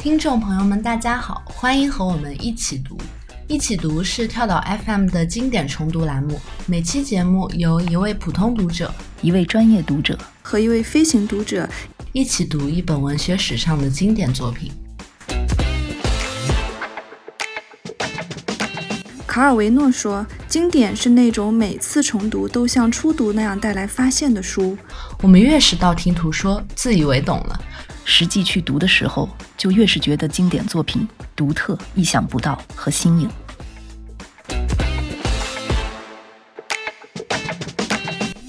听众朋友们，大家好，欢迎和我们一起读。一起读是跳岛 FM 的经典重读栏目，每期节目由一位普通读者、一位专业读者和一位飞行读者一起读一本文学史上的经典作品。卡尔维诺说：“经典是那种每次重读都像初读那样带来发现的书。”我们越是道听途说，自以为懂了。实际去读的时候，就越是觉得经典作品独特、意想不到和新颖。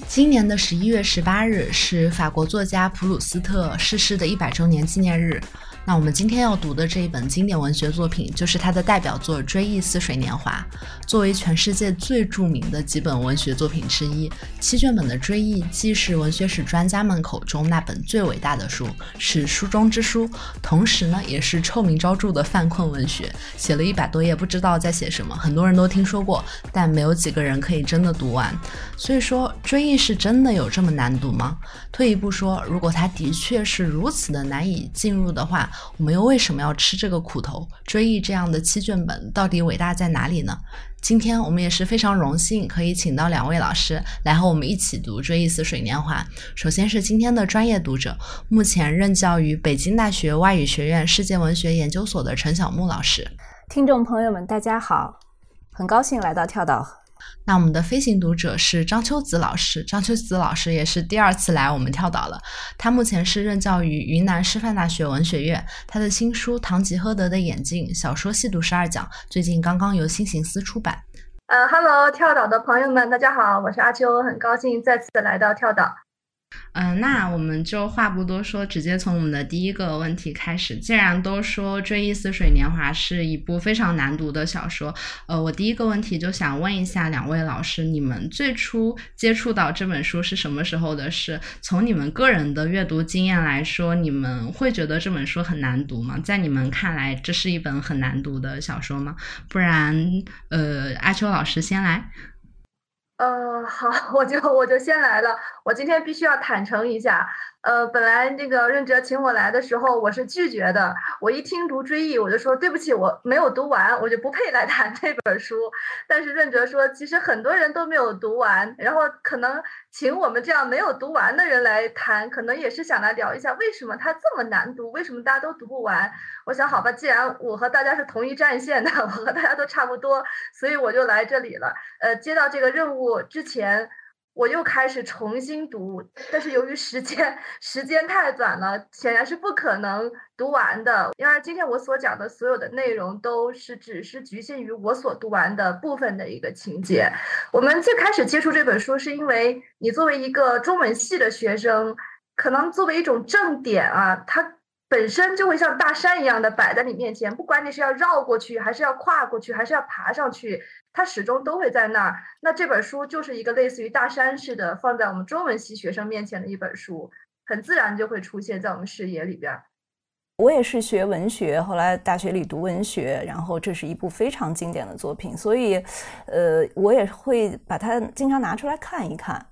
今年的十一月十八日是法国作家普鲁斯特逝世的一百周年纪念日。那我们今天要读的这一本经典文学作品，就是他的代表作《追忆似水年华》。作为全世界最著名的几本文学作品之一，七卷本的《追忆》既是文学史专家们口中那本最伟大的书，是书中之书，同时呢，也是臭名昭著的犯困文学。写了一百多页，不知道在写什么，很多人都听说过，但没有几个人可以真的读完。所以说，《追忆》是真的有这么难读吗？退一步说，如果它的确是如此的难以进入的话，我们又为什么要吃这个苦头？追忆这样的七卷本到底伟大在哪里呢？今天我们也是非常荣幸可以请到两位老师来和我们一起读《追忆似水年华》。首先是今天的专业读者，目前任教于北京大学外语学院世界文学研究所的陈小木老师。听众朋友们，大家好，很高兴来到跳岛。那我们的飞行读者是张秋子老师，张秋子老师也是第二次来我们跳岛了。他目前是任教于云南师范大学文学院。他的新书《堂吉诃德的眼镜》小说细读十二讲，最近刚刚由新行思出版。呃哈喽，跳岛的朋友们，大家好，我是阿秋，很高兴再次来到跳岛。嗯，那我们就话不多说，直接从我们的第一个问题开始。既然都说《追忆似水年华》是一部非常难读的小说，呃，我第一个问题就想问一下两位老师，你们最初接触到这本书是什么时候的事？从你们个人的阅读经验来说，你们会觉得这本书很难读吗？在你们看来，这是一本很难读的小说吗？不然，呃，阿秋老师先来。呃，好，我就我就先来了。我今天必须要坦诚一下。呃，本来那个任哲请我来的时候，我是拒绝的。我一听读《追忆》，我就说对不起，我没有读完，我就不配来谈 这本书。但是任哲说，其实很多人都没有读完，然后可能请我们这样没有读完的人来谈，可能也是想来聊一下为什么它这么难读，为什么大家都读不完。我想，好吧，既然我和大家是同一战线的，我和大家都差不多，所以我就来这里了。呃，接到这个任务之前。我又开始重新读，但是由于时间 时间太短了，显然是不可能读完的。因为今天我所讲的所有的内容都是只是局限于我所读完的部分的一个情节。我们最开始接触这本书，是因为你作为一个中文系的学生，可能作为一种正点啊，它。本身就会像大山一样的摆在你面前，不管你是要绕过去，还是要跨过去，还是要爬上去，它始终都会在那儿。那这本书就是一个类似于大山似的，放在我们中文系学生面前的一本书，很自然就会出现在我们视野里边。我也是学文学，后来大学里读文学，然后这是一部非常经典的作品，所以，呃，我也会把它经常拿出来看一看。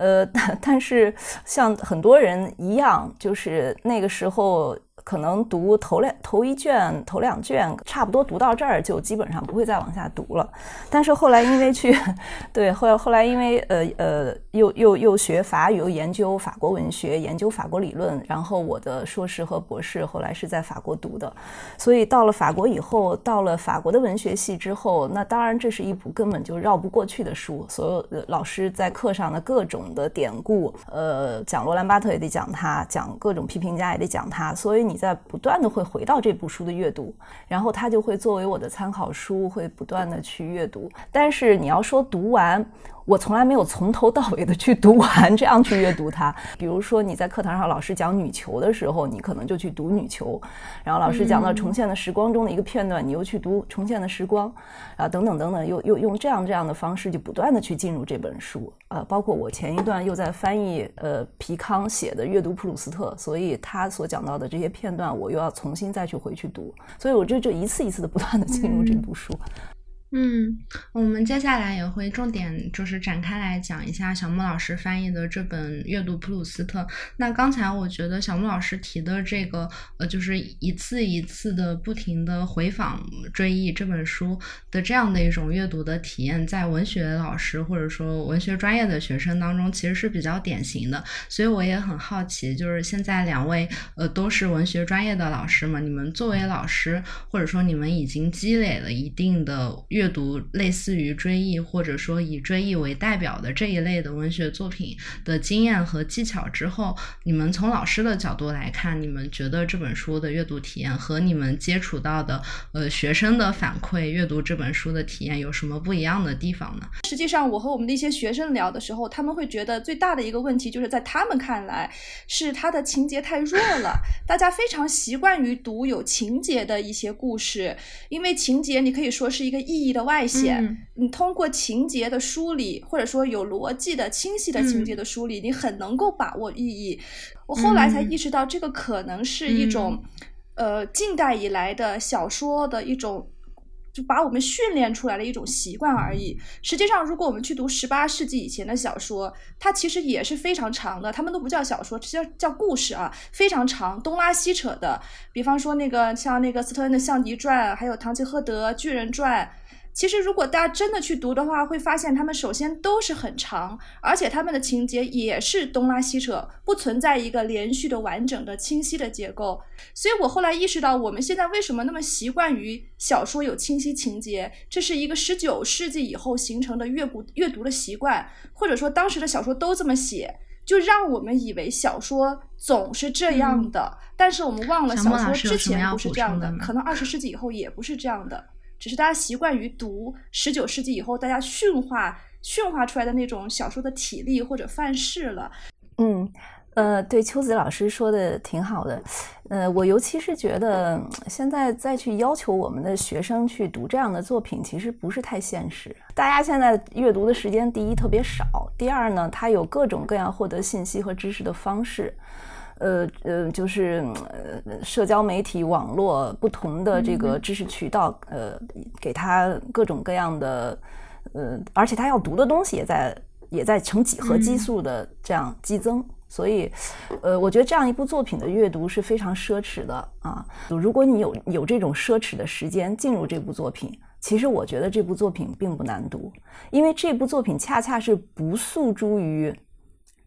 呃，但是像很多人一样，就是那个时候。可能读头两头一卷、头两卷，差不多读到这儿就基本上不会再往下读了。但是后来因为去，对后来后来因为呃呃又又又学法语，又研究法国文学，研究法国理论，然后我的硕士和博士后来是在法国读的。所以到了法国以后，到了法国的文学系之后，那当然这是一部根本就绕不过去的书。所有老师在课上的各种的典故，呃，讲罗兰巴特也得讲他，讲各种批评家也得讲他，所以。你在不断的会回到这部书的阅读，然后它就会作为我的参考书，会不断的去阅读。但是你要说读完。我从来没有从头到尾的去读完，这样去阅读它。比如说你在课堂上老师讲女球的时候，你可能就去读女球；然后老师讲到重现的时光中的一个片段，你又去读重现的时光，啊，等等等等，又又用这样这样的方式，就不断的去进入这本书。呃，包括我前一段又在翻译呃皮康写的《阅读普鲁斯特》，所以他所讲到的这些片段，我又要重新再去回去读。所以我就就一次一次的不断的进入这部书。嗯我们接下来也会重点就是展开来讲一下小木老师翻译的这本《阅读普鲁斯特》。那刚才我觉得小木老师提的这个，呃，就是一次一次的不停的回访追忆这本书的这样的一种阅读的体验，在文学老师或者说文学专业的学生当中其实是比较典型的。所以我也很好奇，就是现在两位呃都是文学专业的老师嘛，你们作为老师，或者说你们已经积累了一定的阅阅读类似于追忆，或者说以追忆为代表的这一类的文学作品的经验和技巧之后，你们从老师的角度来看，你们觉得这本书的阅读体验和你们接触到的呃学生的反馈阅读这本书的体验有什么不一样的地方呢？实际上，我和我们的一些学生聊的时候，他们会觉得最大的一个问题就是在他们看来是他的情节太弱了。大家非常习惯于读有情节的一些故事，因为情节你可以说是一个意义。的外显，你通过情节的梳理，或者说有逻辑的、清晰的情节的梳理，你很能够把握意义。我后来才意识到，这个可能是一种，呃，近代以来的小说的一种。就把我们训练出来的一种习惯而已。实际上，如果我们去读十八世纪以前的小说，它其实也是非常长的。他们都不叫小说，叫叫故事啊，非常长，东拉西扯的。比方说那个像那个斯特恩的《象敌传》，还有《堂吉诃德》《巨人传》。其实，如果大家真的去读的话，会发现他们首先都是很长，而且他们的情节也是东拉西扯，不存在一个连续的、完整的、清晰的结构。所以我后来意识到，我们现在为什么那么习惯于小说有清晰情节，这是一个十九世纪以后形成的阅读阅读的习惯，或者说当时的小说都这么写，就让我们以为小说总是这样的。但是我们忘了，小说之前不是这样的，可能二十世纪以后也不是这样的。只是大家习惯于读十九世纪以后大家驯化驯化出来的那种小说的体力或者范式了。嗯，呃，对，秋子老师说的挺好的。呃，我尤其是觉得现在再去要求我们的学生去读这样的作品，其实不是太现实。大家现在阅读的时间，第一特别少，第二呢，它有各种各样获得信息和知识的方式。呃呃，就是呃，社交媒体、网络不同的这个知识渠道，呃，给他各种各样的，呃，而且他要读的东西也在也在呈几何基数的这样激增，所以，呃，我觉得这样一部作品的阅读是非常奢侈的啊。如果你有有这种奢侈的时间进入这部作品，其实我觉得这部作品并不难读，因为这部作品恰恰是不诉诸于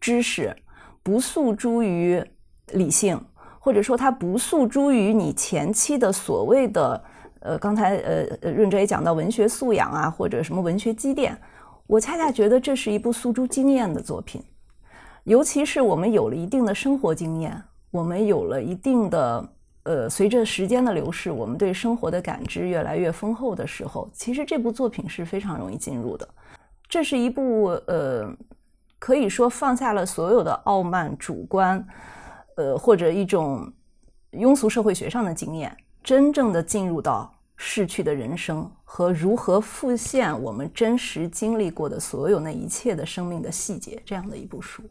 知识，不诉诸于。理性，或者说它不诉诸于你前期的所谓的，呃，刚才呃呃润哲也讲到文学素养啊，或者什么文学积淀，我恰恰觉得这是一部诉诸经验的作品，尤其是我们有了一定的生活经验，我们有了一定的呃，随着时间的流逝，我们对生活的感知越来越丰厚的时候，其实这部作品是非常容易进入的。这是一部呃，可以说放下了所有的傲慢主观。呃，或者一种庸俗社会学上的经验，真正的进入到逝去的人生和如何复现我们真实经历过的所有那一切的生命的细节，这样的一部书。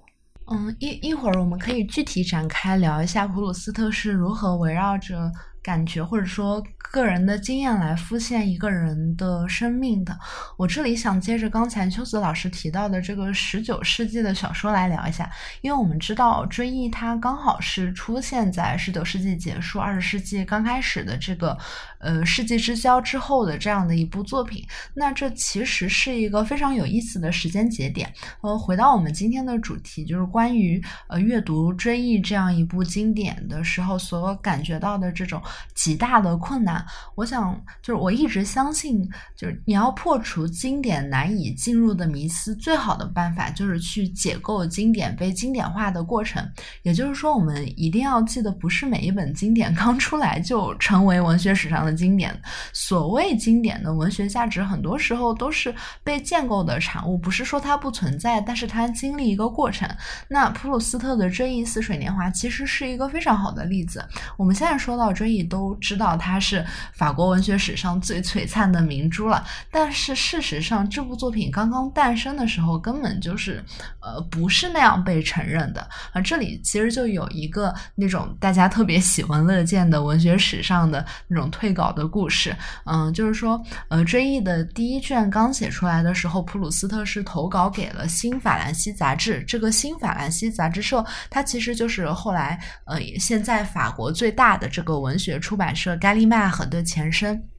嗯，一一会儿我们可以具体展开聊一下普鲁斯特是如何围绕着。感觉或者说个人的经验来复现一个人的生命的，我这里想接着刚才秋子老师提到的这个十九世纪的小说来聊一下，因为我们知道追忆它刚好是出现在十九世纪结束、二十世纪刚开始的这个呃世纪之交之后的这样的一部作品，那这其实是一个非常有意思的时间节点。呃，回到我们今天的主题，就是关于呃阅读追忆这样一部经典的时候所感觉到的这种。极大的困难，我想就是我一直相信，就是你要破除经典难以进入的迷思，最好的办法就是去解构经典被经典化的过程。也就是说，我们一定要记得，不是每一本经典刚出来就成为文学史上的经典。所谓经典的文学价值，很多时候都是被建构的产物，不是说它不存在，但是它经历一个过程。那普鲁斯特的《追忆似水年华》其实是一个非常好的例子。我们现在说到追忆。都知道它是法国文学史上最璀璨的明珠了。但是事实上，这部作品刚刚诞生的时候，根本就是呃不是那样被承认的啊。这里其实就有一个那种大家特别喜闻乐见的文学史上的那种退稿的故事。嗯，就是说，呃，《追忆》的第一卷刚写出来的时候，普鲁斯特是投稿给了《新法兰西杂志》。这个《新法兰西杂志社》，它其实就是后来呃现在法国最大的这个文学出版社盖利麦很的前身。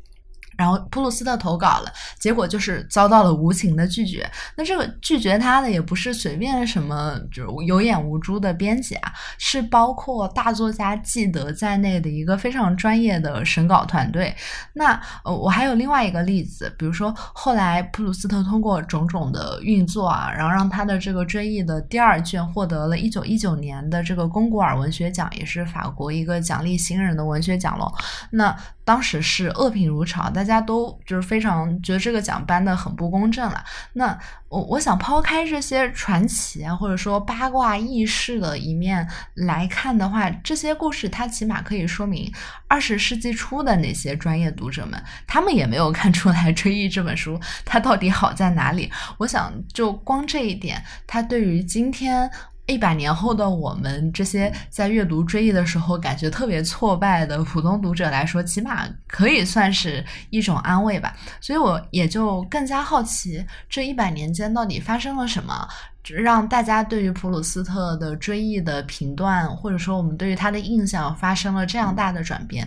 然后普鲁斯特投稿了，结果就是遭到了无情的拒绝。那这个拒绝他的也不是随便什么，就是有眼无珠的编辑啊，是包括大作家纪德在内的一个非常专业的审稿团队。那呃，我还有另外一个例子，比如说后来普鲁斯特通过种种的运作啊，然后让他的这个追忆的第二卷获得了一九一九年的这个龚古尔文学奖，也是法国一个奖励新人的文学奖喽。那当时是恶评如潮，大家都就是非常觉得这个奖颁的很不公正了。那我我想抛开这些传奇啊，或者说八卦轶事的一面来看的话，这些故事它起码可以说明二十世纪初的那些专业读者们，他们也没有看出来《追忆》这本书它到底好在哪里。我想就光这一点，它对于今天。一百年后的我们这些在阅读《追忆》的时候感觉特别挫败的普通读者来说，起码可以算是一种安慰吧。所以我也就更加好奇，这一百年间到底发生了什么，让大家对于普鲁斯特的《追忆》的评断，或者说我们对于他的印象发生了这样大的转变。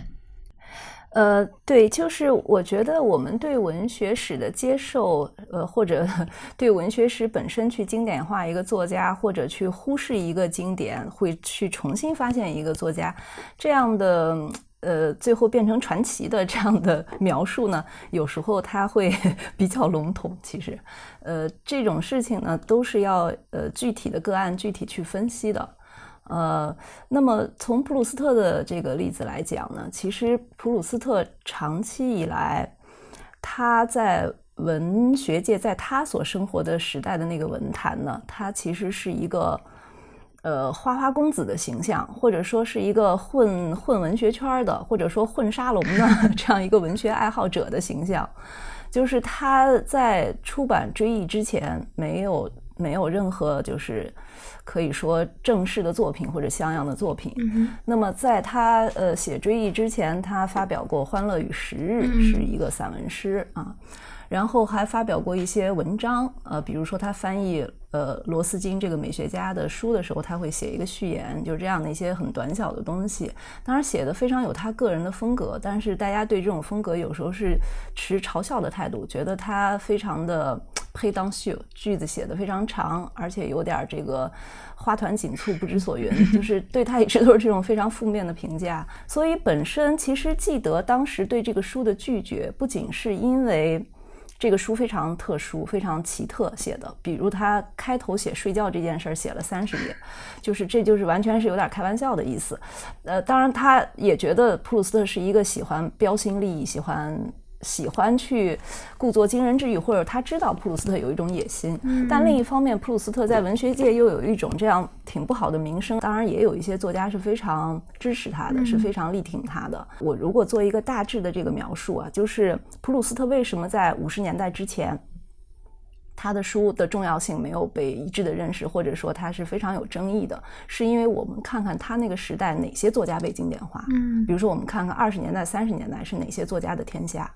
呃，对，就是我觉得我们对文学史的接受，呃，或者 对文学史本身去经典化一个作家，或者去忽视一个经典，会去重新发现一个作家，这样的呃，最后变成传奇的这样的 描述呢，有时候它会 比较笼统。其实，呃，这种事情呢，都是要呃具体的个案具体去分析的。呃，那么从普鲁斯特的这个例子来讲呢，其实普鲁斯特长期以来，他在文学界，在他所生活的时代的那个文坛呢，他其实是一个呃花花公子的形象，或者说是一个混混文学圈的，或者说混沙龙的 这样一个文学爱好者的形象。就是他在出版《追忆》之前，没有没有任何就是。可以说正式的作品或者像样的作品。那么在他呃写《追忆》之前，他发表过《欢乐与时日》，是一个散文诗啊。然后还发表过一些文章，呃，比如说他翻译呃罗斯金这个美学家的书的时候，他会写一个序言，就是这样的一些很短小的东西。当然写的非常有他个人的风格，但是大家对这种风格有时候是持嘲笑的态度，觉得他非常的配当秀，句子写的非常长，而且有点这个花团锦簇、不知所云，就是对他一直都是这种非常负面的评价。所以本身其实记得当时对这个书的拒绝，不仅是因为。这个书非常特殊，非常奇特写的。比如他开头写睡觉这件事儿写了三十页，就是这就是完全是有点开玩笑的意思。呃，当然他也觉得普鲁斯特是一个喜欢标新立异，喜欢。喜欢去故作惊人之语，或者他知道普鲁斯特有一种野心，但另一方面，普鲁斯特在文学界又有一种这样挺不好的名声。当然，也有一些作家是非常支持他的，是非常力挺他的。我如果做一个大致的这个描述啊，就是普鲁斯特为什么在五十年代之前，他的书的重要性没有被一致的认识，或者说他是非常有争议的，是因为我们看看他那个时代哪些作家被经典化。嗯，比如说我们看看二十年代、三十年代是哪些作家的天下。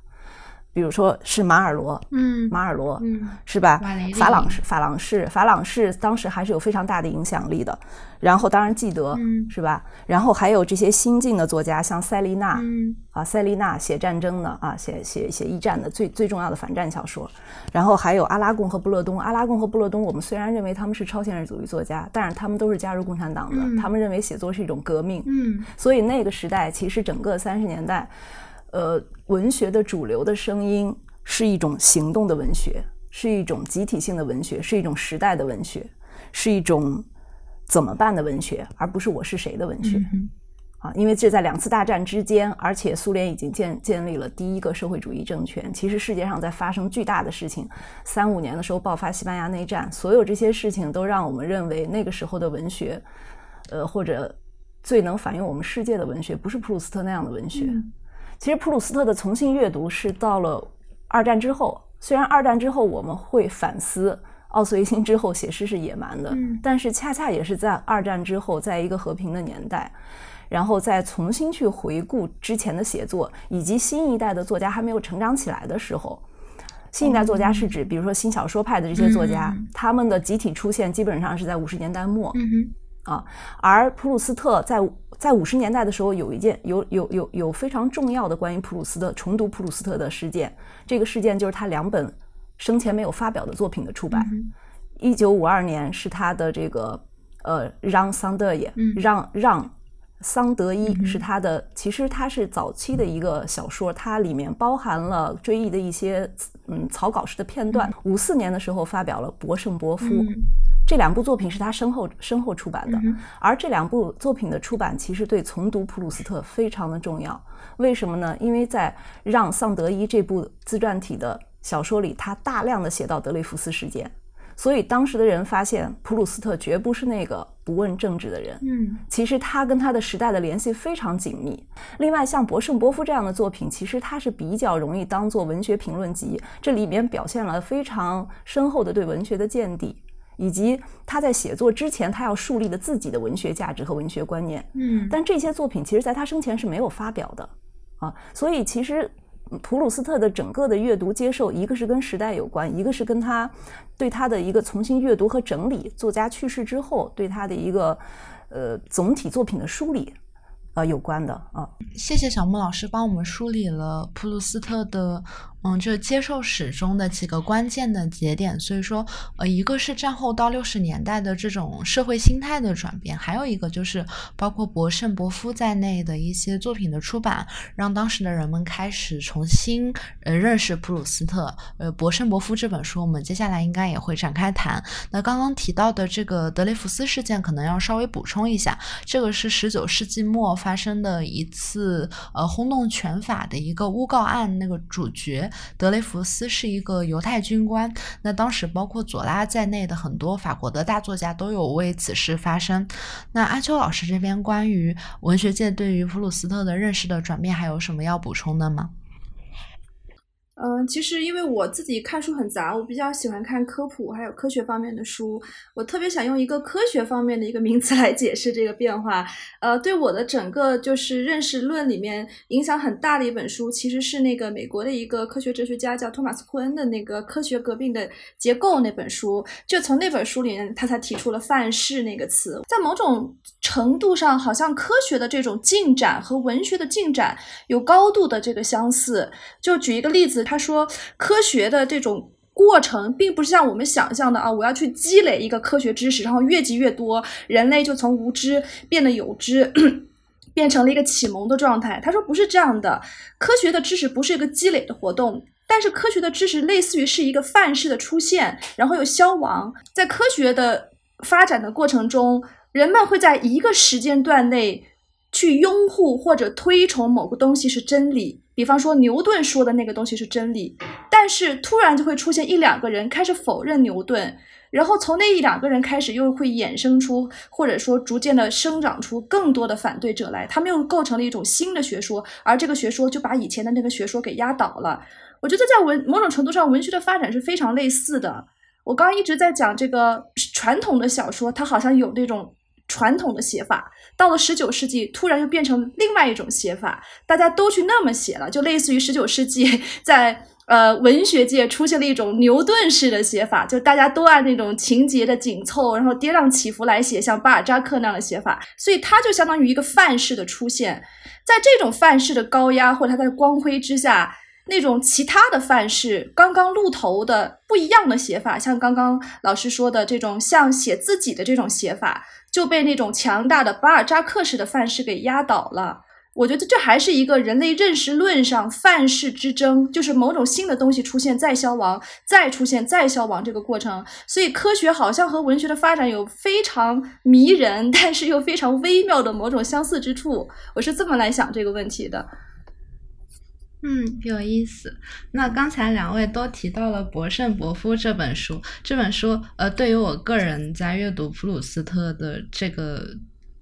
比如说是马尔罗，嗯，马尔罗，嗯，是吧？法朗士，法朗士，法朗士当时还是有非常大的影响力的。然后当然记得，嗯，是吧？然后还有这些新晋的作家，像塞利纳，嗯，啊，塞利纳写战争的，啊，写写写一战的最最重要的反战小说。然后还有阿拉贡和布勒东，阿拉贡和布勒东，我们虽然认为他们是超现实主义作家，但是他们都是加入共产党的，他们认为写作是一种革命，嗯，所以那个时代其实整个三十年代。呃，文学的主流的声音是一种行动的文学，是一种集体性的文学，是一种时代的文学，是一种怎么办的文学，而不是我是谁的文学。啊，因为这在两次大战之间，而且苏联已经建建立了第一个社会主义政权。其实世界上在发生巨大的事情，三五年的时候爆发西班牙内战，所有这些事情都让我们认为那个时候的文学，呃，或者。最能反映我们世界的文学，不是普鲁斯特那样的文学。其实普鲁斯特的重新阅读是到了二战之后，虽然二战之后我们会反思奥斯维辛之后写诗是野蛮的，但是恰恰也是在二战之后，在一个和平的年代。然后再重新去回顾之前的写作，以及新一代的作家还没有成长起来的时候，新一代作家是指，比如说新小说派的这些作家，他们的集体出现基本上是在五十年代末，啊，而普鲁斯特在在五十年代的时候有一件有有有有非常重要的关于普鲁斯特重读普鲁斯特的事件，这个事件就是他两本生前没有发表的作品的出版，一九五二年是他的这个呃让桑德也让让。桑德伊是他的，其实他是早期的一个小说，它里面包含了追忆的一些嗯草稿式的片段。五四年的时候发表了《博圣伯夫》，这两部作品是他身后身后出版的。而这两部作品的出版，其实对重读普鲁斯特非常的重要。为什么呢？因为在让桑德伊这部自传体的小说里，他大量的写到德雷福斯事件。所以当时的人发现，普鲁斯特绝不是那个不问政治的人。嗯，其实他跟他的时代的联系非常紧密。另外，像《博圣伯夫》这样的作品，其实它是比较容易当做文学评论集。这里面表现了非常深厚的对文学的见地，以及他在写作之前他要树立的自己的文学价值和文学观念。嗯，但这些作品其实在他生前是没有发表的。啊，所以其实。普鲁斯特的整个的阅读接受，一个是跟时代有关，一个是跟他对他的一个重新阅读和整理，作家去世之后对他的一个呃总体作品的梳理。呃，有关的啊，谢谢小木老师帮我们梳理了普鲁斯特的，嗯，这接受史中的几个关键的节点。所以说，呃，一个是战后到六十年代的这种社会心态的转变，还有一个就是包括博胜伯夫在内的一些作品的出版，让当时的人们开始重新呃认识普鲁斯特。呃，博胜伯夫这本书，我们接下来应该也会展开谈。那刚刚提到的这个德雷福斯事件，可能要稍微补充一下，这个是十九世纪末。发生的一次呃轰动全法的一个诬告案，那个主角德雷福斯是一个犹太军官。那当时包括左拉在内的很多法国的大作家都有为此事发声。那阿秋老师这边关于文学界对于普鲁斯特的认识的转变，还有什么要补充的吗？嗯，其实因为我自己看书很杂，我比较喜欢看科普还有科学方面的书。我特别想用一个科学方面的一个名词来解释这个变化。呃，对我的整个就是认识论里面影响很大的一本书，其实是那个美国的一个科学哲学家叫托马斯库恩的那个《科学革命的结构》那本书。就从那本书里面，他才提出了范式那个词。在某种程度上，好像科学的这种进展和文学的进展有高度的这个相似。就举一个例子。他说，科学的这种过程，并不是像我们想象的啊，我要去积累一个科学知识，然后越积越多，人类就从无知变得有知，变成了一个启蒙的状态。他说不是这样的，科学的知识不是一个积累的活动，但是科学的知识类似于是一个范式的出现，然后又消亡。在科学的发展的过程中，人们会在一个时间段内去拥护或者推崇某个东西是真理。比方说牛顿说的那个东西是真理，但是突然就会出现一两个人开始否认牛顿，然后从那一两个人开始又会衍生出或者说逐渐的生长出更多的反对者来，他们又构成了一种新的学说，而这个学说就把以前的那个学说给压倒了。我觉得在文某种程度上，文学的发展是非常类似的。我刚刚一直在讲这个传统的小说，它好像有那种。传统的写法到了十九世纪，突然又变成另外一种写法，大家都去那么写了，就类似于十九世纪 在呃文学界出现了一种牛顿式的写法，就大家都按那种情节的紧凑，然后跌宕起伏来写，像巴尔扎克那样的写法，所以它就相当于一个范式的出现，在这种范式的高压或者它的光辉之下。那种其他的范式，刚刚露头的不一样的写法，像刚刚老师说的这种像写自己的这种写法，就被那种强大的巴尔扎克式的范式给压倒了。我觉得这还是一个人类认识论上范式之争，就是某种新的东西出现再消亡，再出现再消亡这个过程。所以科学好像和文学的发展有非常迷人，但是又非常微妙的某种相似之处。我是这么来想这个问题的。嗯，有意思。那刚才两位都提到了《博圣伯夫》这本书，这本书呃，对于我个人在阅读普鲁斯特的这个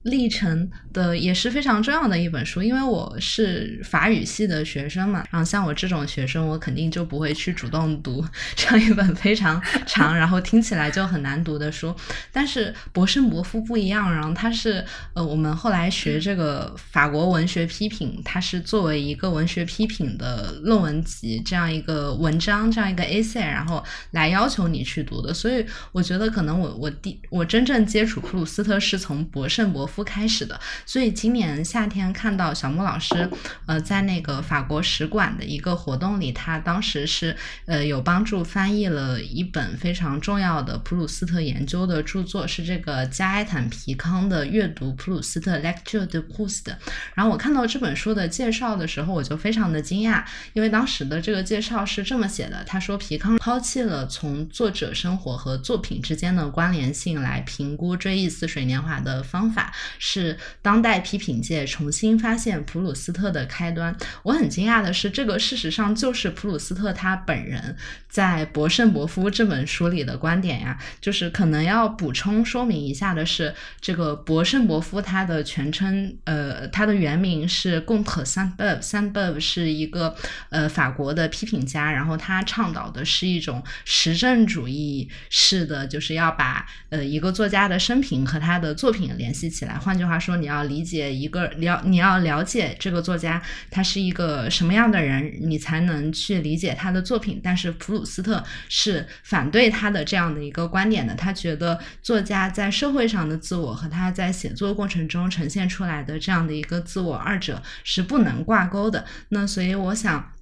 历程的也是非常重要的一本书，因为我是法语系的学生嘛，然后像我这种学生，我肯定就不会去主动读 这样一本非常长，然后听起来就很难读的书。但是博圣伯夫不一样，然后他是呃，我们后来学这个法国文学批评，它是作为一个文学批评的论文集这样一个文章，这样一个 essay，然后来要求你去读的。所以我觉得可能我我第我真正接触普鲁斯特是从博圣伯。夫开始的，所以今年夏天看到小木老师，呃，在那个法国使馆的一个活动里，他当时是呃有帮助翻译了一本非常重要的普鲁斯特研究的著作，是这个加埃坦皮康的阅读普鲁斯特 Lecture de Proust。然后我看到这本书的介绍的时候，我就非常的惊讶，因为当时的这个介绍是这么写的：他说皮康抛弃了从作者生活和作品之间的关联性来评估追忆似水年华的方法。是当代批评界重新发现普鲁斯特的开端。我很惊讶的是，这个事实上就是普鲁斯特他本人在《博圣伯夫》这本书里的观点呀。就是可能要补充说明一下的是，这个博圣伯夫他的全称，呃，他的原名是贡特桑伯，三伯是一个呃法国的批评家，然后他倡导的是一种实证主义式的，就是要把呃一个作家的生平和他的作品联系起来。换句话说，你要理解一个了，你要了解这个作家他是一个什么样的人，你才能去理解他的作品。但是普鲁斯特是反对他的这样的一个观点的，他觉得作家在社会上的自我和他在写作过程中呈现出来的这样的一个自我，二者是不能挂钩的。那所以我想。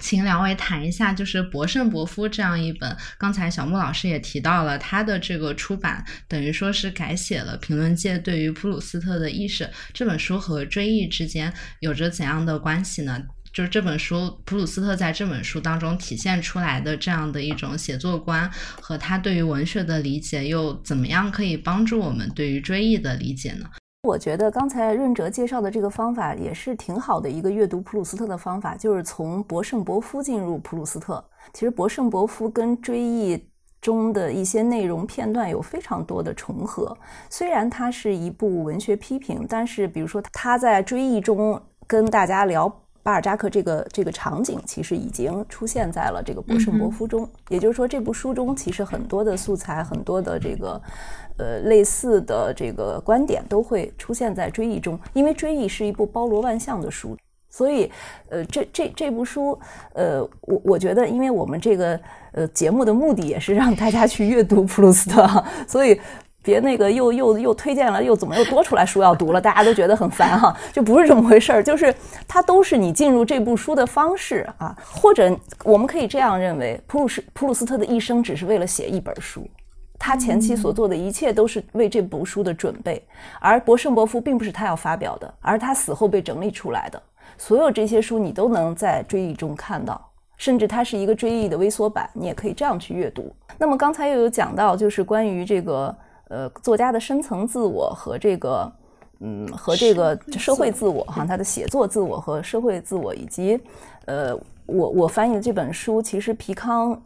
请两位谈一下，就是《博圣博夫》这样一本，刚才小木老师也提到了，他的这个出版等于说是改写了评论界对于普鲁斯特的意识。这本书和追忆之间有着怎样的关系呢？就是这本书，普鲁斯特在这本书当中体现出来的这样的一种写作观，和他对于文学的理解，又怎么样可以帮助我们对于追忆的理解呢？我觉得刚才润哲介绍的这个方法也是挺好的一个阅读普鲁斯特的方法，就是从博圣伯夫进入普鲁斯特。其实博圣伯夫跟追忆中的一些内容片段有非常多的重合。虽然它是一部文学批评，但是比如说他在追忆中跟大家聊巴尔扎克这个这个场景，其实已经出现在了这个博圣伯夫中。也就是说，这部书中其实很多的素材，很多的这个。呃，类似的这个观点都会出现在《追忆》中，因为《追忆》是一部包罗万象的书，所以，呃，这这这部书，呃，我我觉得，因为我们这个呃节目的目的也是让大家去阅读普鲁斯特，所以别那个又又又推荐了，又怎么又多出来书要读了，大家都觉得很烦哈，就不是这么回事儿，就是它都是你进入这部书的方式啊，或者我们可以这样认为，普鲁斯普鲁斯特的一生只是为了写一本书。他前期所做的一切都是为这部书的准备，而博圣伯夫并不是他要发表的，而他死后被整理出来的。所有这些书你都能在追忆中看到，甚至它是一个追忆的微缩版，你也可以这样去阅读。那么刚才又有讲到，就是关于这个呃作家的深层自我和这个嗯和这个社会自我哈，他的写作自我和社会自我，以及呃我我翻译的这本书，其实皮康。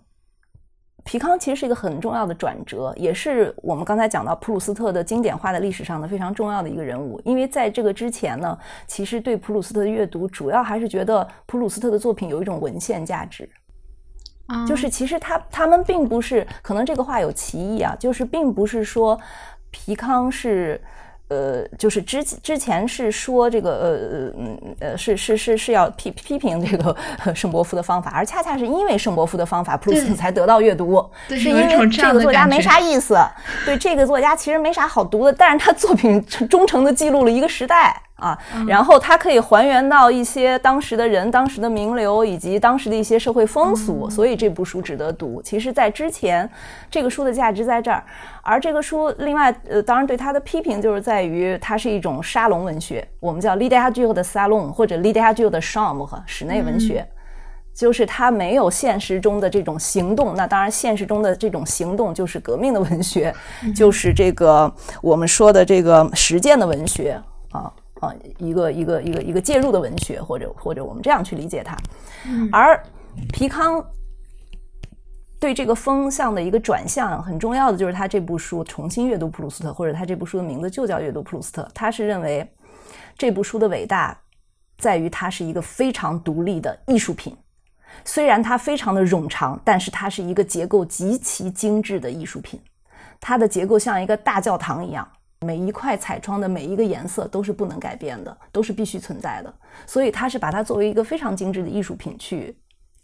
皮康其实是一个很重要的转折，也是我们刚才讲到普鲁斯特的经典化的历史上的非常重要的一个人物。因为在这个之前呢，其实对普鲁斯特的阅读主要还是觉得普鲁斯特的作品有一种文献价值，就是其实他他们并不是，可能这个话有歧义啊，就是并不是说皮康是。呃，就是之之前是说这个呃呃嗯呃是是是是要批批评这个 圣伯夫的方法，而恰恰是因为圣伯夫的方法，普鲁斯特才得到阅读，是因为这个作家没啥意思，对这个作家其实没啥好读的，但是他作品忠诚的记录了一个时代。啊，然后它可以还原到一些当时的人、当时的名流以及当时的一些社会风俗，所以这部书值得读。其实，在之前，这个书的价值在这儿，而这个书另外，呃，当然对它的批评就是在于它是一种沙龙文学，我们叫 literature 的沙龙或者 literature 的 charm 和室内文学，就是它没有现实中的这种行动。那当然，现实中的这种行动就是革命的文学，就是这个我们说的这个实践的文学啊。啊，一个一个一个一个介入的文学，或者或者我们这样去理解它。而皮康对这个风向的一个转向很重要的就是他这部书重新阅读普鲁斯特，或者他这部书的名字就叫阅读普鲁斯特。他是认为这部书的伟大在于它是一个非常独立的艺术品，虽然它非常的冗长，但是它是一个结构极其精致的艺术品。它的结构像一个大教堂一样，每一块彩窗的每一个颜色都是不能改变的，都是必须存在的。所以他是把它作为一个非常精致的艺术品去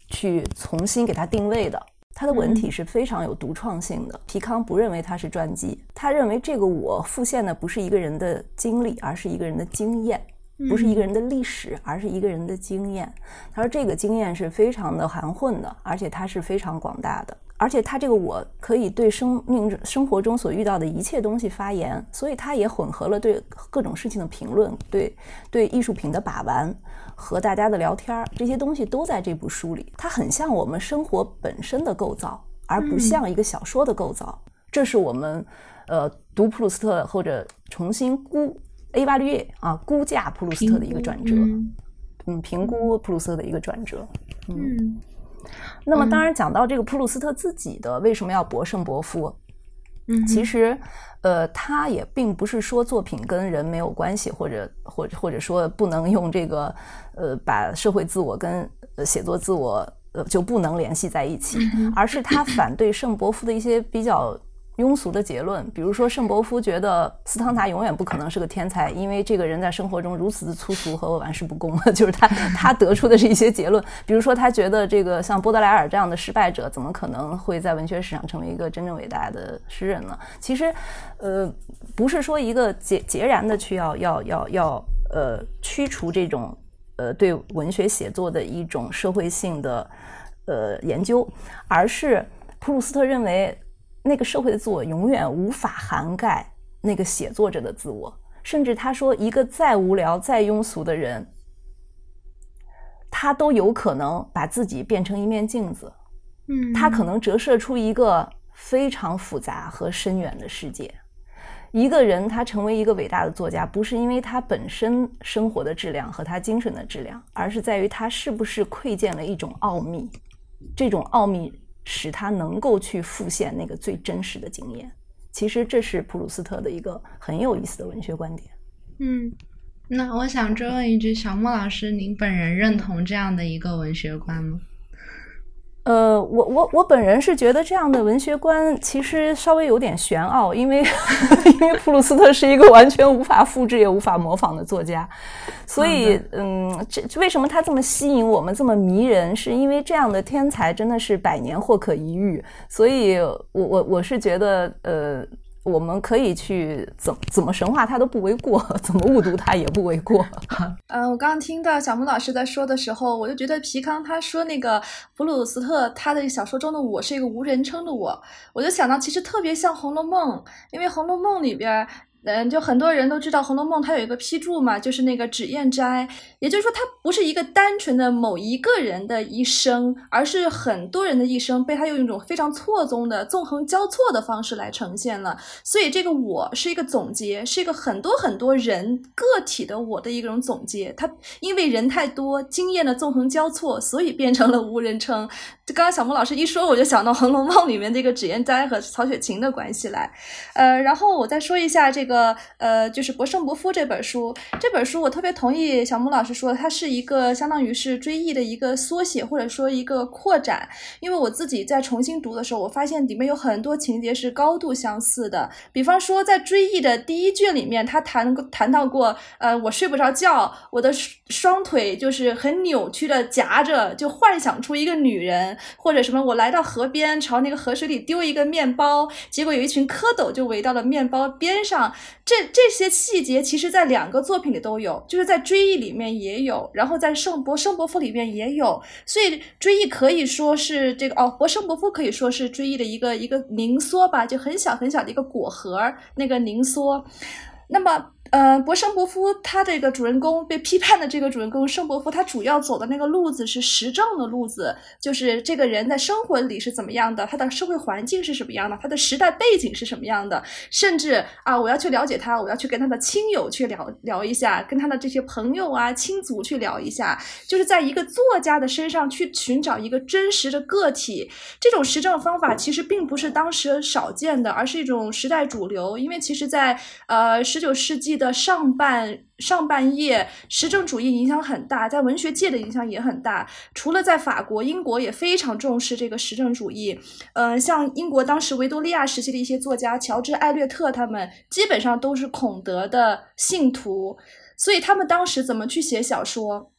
去重新给它定位的。它的文体是非常有独创性的。皮康不认为它是传记，他认为这个我复现的不是一个人的经历，而是一个人的经验，不是一个人的历史，而是一个人的经验。他说这个经验是非常的含混的，而且它是非常广大的。而且他这个我可以对生命生活中所遇到的一切东西发言，所以他也混合了对各种事情的评论，对对艺术品的把玩和大家的聊天儿，这些东西都在这部书里。它很像我们生活本身的构造，而不像一个小说的构造。这是我们呃读普鲁斯特或者重新估 A 巴略啊估价普鲁斯特的一个转折，嗯，评估普鲁斯特的一个转折，嗯。那么，当然讲到这个普鲁斯特自己的为什么要博圣博夫，嗯，其实，呃，他也并不是说作品跟人没有关系，或者或者或者说不能用这个，呃，把社会自我跟写作自我呃就不能联系在一起，而是他反对圣伯夫的一些比较。庸俗的结论，比如说圣伯夫觉得斯汤达永远不可能是个天才，因为这个人在生活中如此的粗俗和玩世不恭，就是他他得出的是一些结论。比如说，他觉得这个像波德莱尔这样的失败者，怎么可能会在文学史上成为一个真正伟大的诗人呢？其实，呃，不是说一个截截然的去要要要要呃驱除这种呃对文学写作的一种社会性的呃研究，而是普鲁斯特认为。那个社会的自我永远无法涵盖那个写作者的自我，甚至他说，一个再无聊、再庸俗的人，他都有可能把自己变成一面镜子，嗯，他可能折射出一个非常复杂和深远的世界。一个人他成为一个伟大的作家，不是因为他本身生活的质量和他精神的质量，而是在于他是不是窥见了一种奥秘，这种奥秘。使他能够去复现那个最真实的经验，其实这是普鲁斯特的一个很有意思的文学观点。嗯，那我想追问一句，小莫老师，您本人认同这样的一个文学观吗？呃，我我我本人是觉得这样的文学观其实稍微有点玄奥，因为 因为普鲁斯特是一个完全无法复制也无法模仿的作家，所以嗯，这为什么他这么吸引我们这么迷人？是因为这样的天才真的是百年或可一遇，所以我我我是觉得呃。我们可以去怎怎么神话他都不为过，怎么误读他也不为过。嗯，我刚刚听到小木老师在说的时候，我就觉得皮康他说那个普鲁斯特他的小说中的我是一个无人称的我，我就想到其实特别像《红楼梦》，因为《红楼梦》里边。嗯，就很多人都知道《红楼梦》，它有一个批注嘛，就是那个脂砚斋，也就是说，它不是一个单纯的某一个人的一生，而是很多人的一生被他用一种非常错综的、纵横交错的方式来呈现了。所以，这个我是一个总结，是一个很多很多人个体的我的一种总结。它因为人太多，经验的纵横交错，所以变成了无人称。就刚刚小莫老师一说，我就想到《红楼梦》里面这个脂砚斋和曹雪芹的关系来。呃，然后我再说一下这个。呃呃，就是《博胜伯夫》这本书，这本书我特别同意小木老师说，它是一个相当于是追忆的一个缩写，或者说一个扩展。因为我自己在重新读的时候，我发现里面有很多情节是高度相似的。比方说，在追忆的第一卷里面，他谈谈到过，呃，我睡不着觉，我的双腿就是很扭曲的夹着，就幻想出一个女人，或者什么，我来到河边，朝那个河水里丢一个面包，结果有一群蝌蚪就围到了面包边上。这这些细节其实，在两个作品里都有，就是在《追忆》里面也有，然后在《圣伯圣伯父》里面也有，所以《追忆》可以说是这个哦，《博圣伯父》可以说是《追忆》的一个一个凝缩吧，就很小很小的一个果核那个凝缩。那么呃，博圣伯夫他这个主人公被批判的这个主人公圣伯夫，他主要走的那个路子是实证的路子，就是这个人在生活里是怎么样的，他的社会环境是什么样的，他的时代背景是什么样的，甚至啊，我要去了解他，我要去跟他的亲友去聊聊一下，跟他的这些朋友啊亲族去聊一下，就是在一个作家的身上去寻找一个真实的个体。这种实证方法其实并不是当时少见的，而是一种时代主流，因为其实在呃十九世纪。的上半上半叶，实证主义影响很大，在文学界的影响也很大。除了在法国、英国也非常重视这个实证主义。嗯，像英国当时维多利亚时期的一些作家，乔治·艾略特他们基本上都是孔德的信徒，所以他们当时怎么去写小说？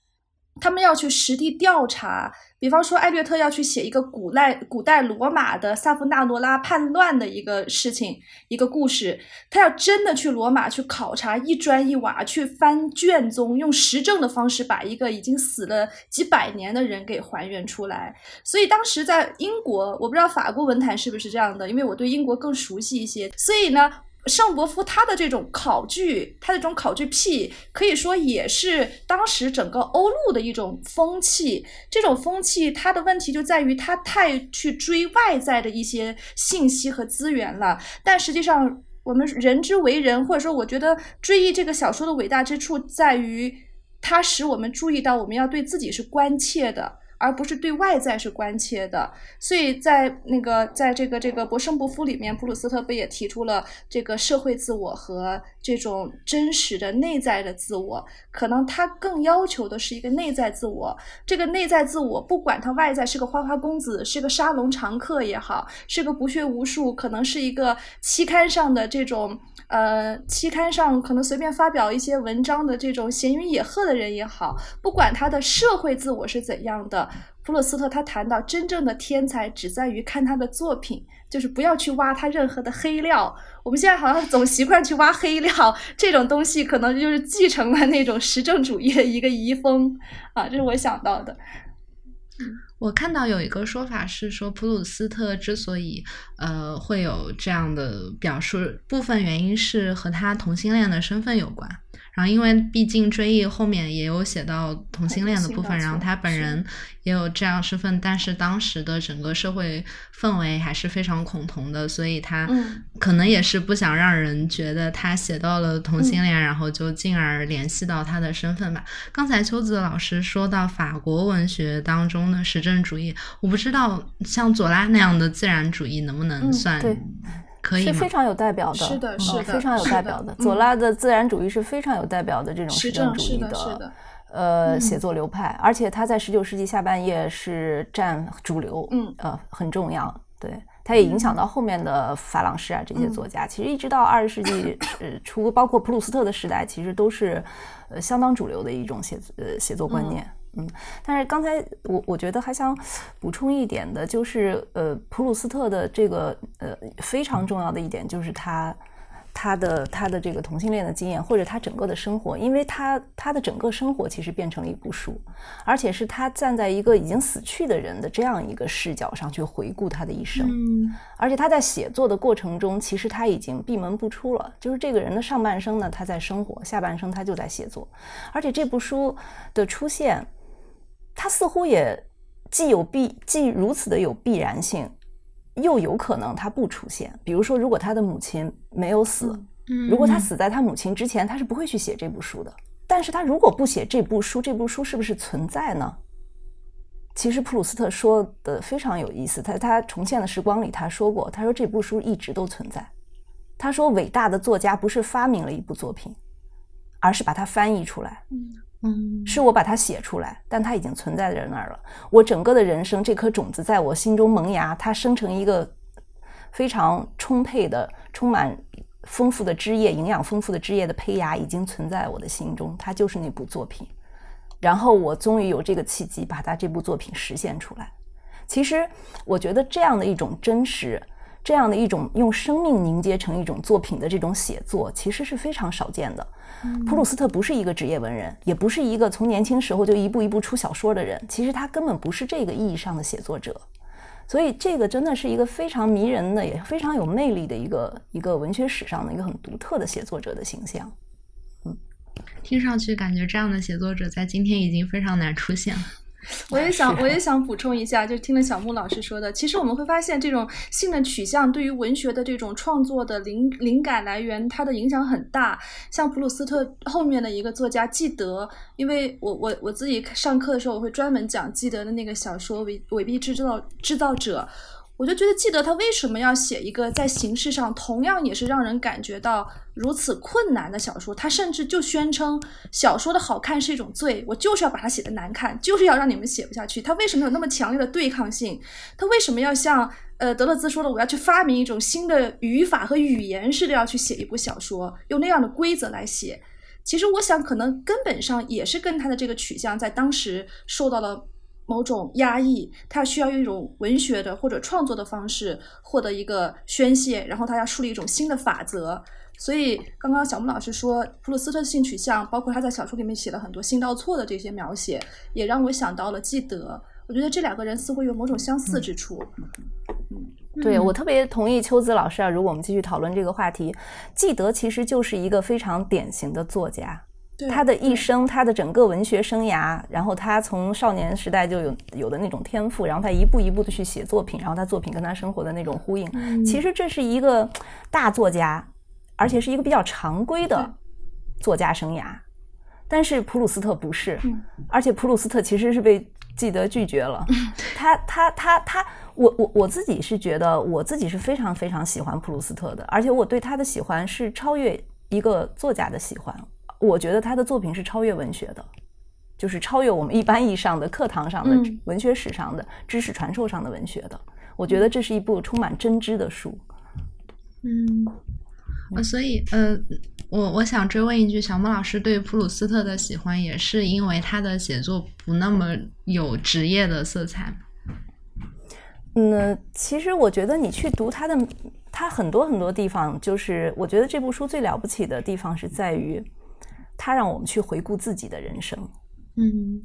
他们要去实地调查。比方说，艾略特要去写一个古代古代罗马的萨夫纳罗拉叛乱的一个事情，一个故事。他要真的去罗马去考察一砖一瓦，去翻卷宗，用实证的方式把一个已经死了几百年的人给还原出来。所以当时在英国，我不知道法国文坛是不是这样的，因为我对英国更熟悉一些。所以呢。圣伯夫他的这种考据，他的这种考据癖，可以说也是当时整个欧陆的一种风气。这种风气，它的问题就在于他太去追外在的一些信息和资源了。但实际上，我们人之为人，或者说，我觉得追忆这个小说的伟大之处，在于它使我们注意到，我们要对自己是关切的。而不是对外在是关切的，所以在那个在这个这个《博圣伯夫》里面，普鲁斯特不也提出了这个社会自我和这种真实的内在的自我？可能他更要求的是一个内在自我。这个内在自我，不管他外在是个花花公子，是个沙龙常客也好，是个不学无术，可能是一个期刊上的这种。呃，期刊上可能随便发表一些文章的这种闲云野鹤的人也好，不管他的社会自我是怎样的，普鲁斯特他谈到真正的天才只在于看他的作品，就是不要去挖他任何的黑料。我们现在好像总习惯去挖黑料，这种东西可能就是继承了那种实证主义的一个遗风啊，这是我想到的。我看到有一个说法是说，普鲁斯特之所以呃会有这样的表述，部分原因是和他同性恋的身份有关。然后，因为毕竟追忆后面也有写到同性恋的部分，然后他本人也有这样身份，但是当时的整个社会氛围还是非常恐同的，所以他可能也是不想让人觉得他写到了同性恋，然后就进而联系到他的身份吧。刚才秋子老师说到法国文学当中的实证主义，我不知道像左拉那样的自然主义能不能算？是非常有代表的，是的，是的，非常有代表的。左拉的自然主义是非常有代表的这种实证主义的呃写作流派，而且他在十九世纪下半叶是占主流，嗯，呃很重要。对，他也影响到后面的法朗士啊这些作家。其实一直到二十世纪呃初，包括普鲁斯特的时代，其实都是呃相当主流的一种写呃写作观念。嗯，但是刚才我我觉得还想补充一点的，就是呃，普鲁斯特的这个呃非常重要的一点，就是他他的他的这个同性恋的经验，或者他整个的生活，因为他他的整个生活其实变成了一部书，而且是他站在一个已经死去的人的这样一个视角上去回顾他的一生，嗯，而且他在写作的过程中，其实他已经闭门不出了，就是这个人的上半生呢他在生活，下半生他就在写作，而且这部书的出现。他似乎也既有必既如此的有必然性，又有可能他不出现。比如说，如果他的母亲没有死，如果他死在他母亲之前，他是不会去写这部书的。但是他如果不写这部书，这部书是不是存在呢？其实普鲁斯特说的非常有意思，他他重现的时光里他说过，他说这部书一直都存在。他说，伟大的作家不是发明了一部作品，而是把它翻译出来。嗯，嗯是我把它写出来，但它已经存在在那儿了。我整个的人生，这颗种子在我心中萌芽，它生成一个非常充沛的、充满丰富的枝叶、营养丰富的枝叶的胚芽，已经存在我的心中。它就是那部作品。然后我终于有这个契机，把它这部作品实现出来。其实，我觉得这样的一种真实。这样的一种用生命凝结成一种作品的这种写作，其实是非常少见的。普鲁斯特不是一个职业文人，也不是一个从年轻时候就一步一步出小说的人。其实他根本不是这个意义上的写作者，所以这个真的是一个非常迷人的，也非常有魅力的一个一个文学史上的一个很独特的写作者的形象。嗯听上去感觉这样的写作者在今天已经非常难出现了。我也想，我也想补充一下，就听了小木老师说的，其实我们会发现，这种性的取向对于文学的这种创作的灵灵感来源，它的影响很大。像普鲁斯特后面的一个作家纪德，因为我我我自己上课的时候，我会专门讲纪德的那个小说《伪伪币制造制造者》。我就觉得，记得他为什么要写一个在形式上同样也是让人感觉到如此困难的小说？他甚至就宣称小说的好看是一种罪，我就是要把它写的难看，就是要让你们写不下去。他为什么有那么强烈的对抗性？他为什么要像呃德勒兹说的，我要去发明一种新的语法和语言似的要去写一部小说，用那样的规则来写？其实我想，可能根本上也是跟他的这个取向在当时受到了。某种压抑，他需要用一种文学的或者创作的方式获得一个宣泄，然后他要树立一种新的法则。所以，刚刚小木老师说普鲁斯特的性取向，包括他在小说里面写了很多性倒错的这些描写，也让我想到了纪德。我觉得这两个人似乎有某种相似之处。对我特别同意秋子老师啊。如果我们继续讨论这个话题，纪德其实就是一个非常典型的作家。他的一生，他的整个文学生涯，然后他从少年时代就有有的那种天赋，然后他一步一步的去写作品，然后他作品跟他生活的那种呼应。其实这是一个大作家，而且是一个比较常规的作家生涯。但是普鲁斯特不是，而且普鲁斯特其实是被记得拒绝了。他他他他，我我我自己是觉得，我自己是非常非常喜欢普鲁斯特的，而且我对他的喜欢是超越一个作家的喜欢。我觉得他的作品是超越文学的，就是超越我们一般意义上的课堂上的文学史上的知识传授上的文学的。我觉得这是一部充满真知的书。嗯，所以呃，我我想追问一句，小莫老师对普鲁斯特的喜欢，也是因为他的写作不那么有职业的色彩。嗯，其实我觉得你去读他的，他很多很多地方，就是我觉得这部书最了不起的地方是在于。他让我们去回顾自己的人生，嗯，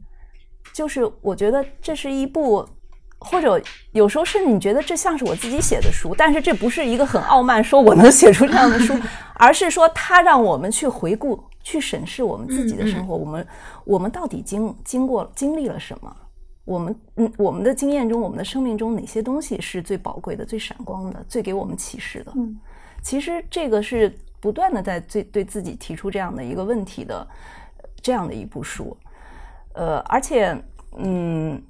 就是我觉得这是一部，或者有时候甚至你觉得这像是我自己写的书，但是这不是一个很傲慢说我能写出这样的书，而是说他让我们去回顾、去审视我们自己的生活，我们我们到底经经过经历了什么？我们嗯，我们的经验中，我们的生命中哪些东西是最宝贵的、最闪光的、最给我们启示的？嗯，其实这个是。不断的在对对自己提出这样的一个问题的这样的一部书，呃，而且嗯，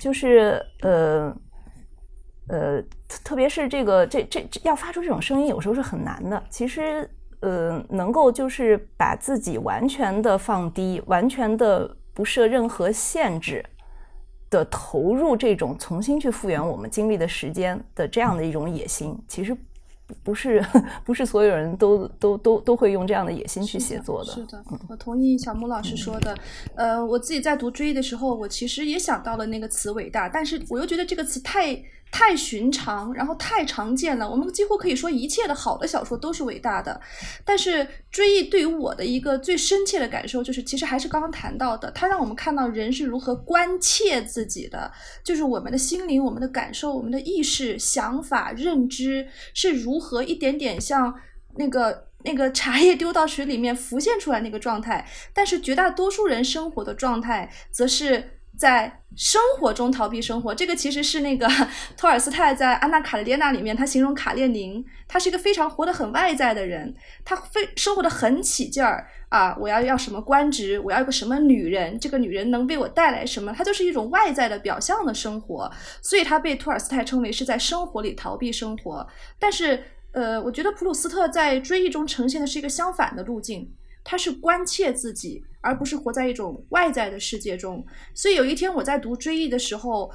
就是呃呃，特别是这个这这要发出这种声音，有时候是很难的。其实呃，能够就是把自己完全的放低，完全的不设任何限制的投入这种重新去复原我们经历的时间的这样的一种野心，其实。不是 不是所有人都都都都会用这样的野心去写作的。是的，我同意小木老师说的。呃，我自己在读追忆的时候，我其实也想到了那个词“伟大”，但是我又觉得这个词太。太寻常，然后太常见了。我们几乎可以说，一切的好的小说都是伟大的。但是追忆对于我的一个最深切的感受，就是其实还是刚刚谈到的，它让我们看到人是如何关切自己的，就是我们的心灵、我们的感受、我们的意识、想法、认知是如何一点点像那个那个茶叶丢到水里面浮现出来那个状态。但是绝大多数人生活的状态，则是。在生活中逃避生活，这个其实是那个 托尔斯泰在《安娜·卡列尼娜》里面，他形容卡列宁，他是一个非常活得很外在的人，他非生活的很起劲儿啊！我要要什么官职？我要一个什么女人？这个女人能为我带来什么？他就是一种外在的表象的生活，所以他被托尔斯泰称为是在生活里逃避生活。但是，呃，我觉得普鲁斯特在追忆中呈现的是一个相反的路径。他是关切自己，而不是活在一种外在的世界中。所以有一天我在读《追忆》的时候，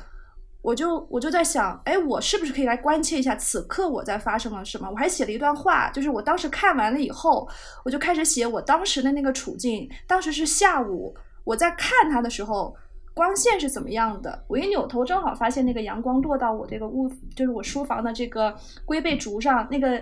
我就我就在想，哎，我是不是可以来关切一下此刻我在发生了什么？我还写了一段话，就是我当时看完了以后，我就开始写我当时的那个处境。当时是下午，我在看它的时候，光线是怎么样的？我一扭头，正好发现那个阳光落到我这个屋，就是我书房的这个龟背竹上，那个。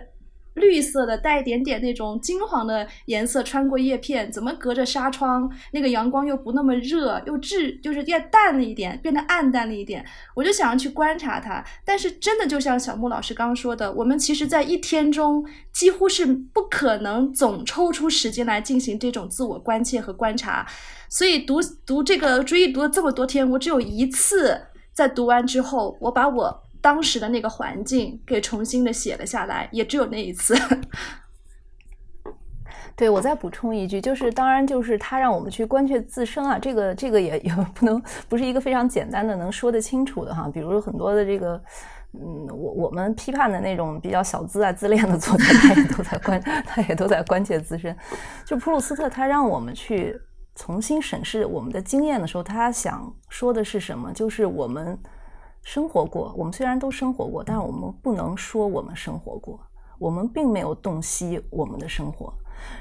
绿色的带一点点那种金黄的颜色穿过叶片，怎么隔着纱窗，那个阳光又不那么热，又致就是变淡了一点，变得暗淡了一点。我就想要去观察它，但是真的就像小木老师刚刚说的，我们其实在一天中几乎是不可能总抽出时间来进行这种自我关切和观察。所以读读这个追忆读了这么多天，我只有一次在读完之后，我把我。当时的那个环境给重新的写了下来，也只有那一次。对我再补充一句，就是当然就是他让我们去关切自身啊，这个这个也 也不能不是一个非常简单的能说得清楚的哈。比如很多的这个，嗯，我我们批判的那种比较小资啊、自恋的作家，他也都在关，他也都在关切自身。就普鲁斯特，他让我们去重新审视我们的经验的时候，他想说的是什么？就是我们。生活过，我们虽然都生活过，但是我们不能说我们生活过。我们并没有洞悉我们的生活。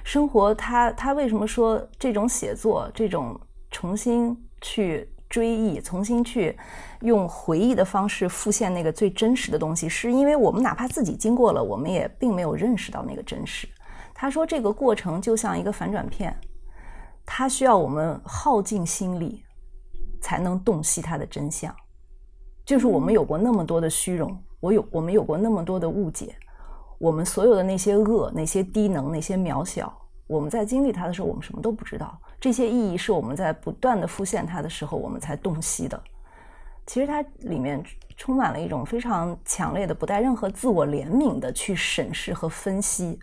生活，他他为什么说这种写作，这种重新去追忆，重新去用回忆的方式复现那个最真实的东西？是因为我们哪怕自己经过了，我们也并没有认识到那个真实。他说，这个过程就像一个反转片，它需要我们耗尽心力，才能洞悉它的真相。就是我们有过那么多的虚荣，我有我们有过那么多的误解，我们所有的那些恶、那些低能、那些渺小，我们在经历它的时候，我们什么都不知道。这些意义是我们在不断的复现它的时候，我们才洞悉的。其实它里面充满了一种非常强烈的、不带任何自我怜悯的去审视和分析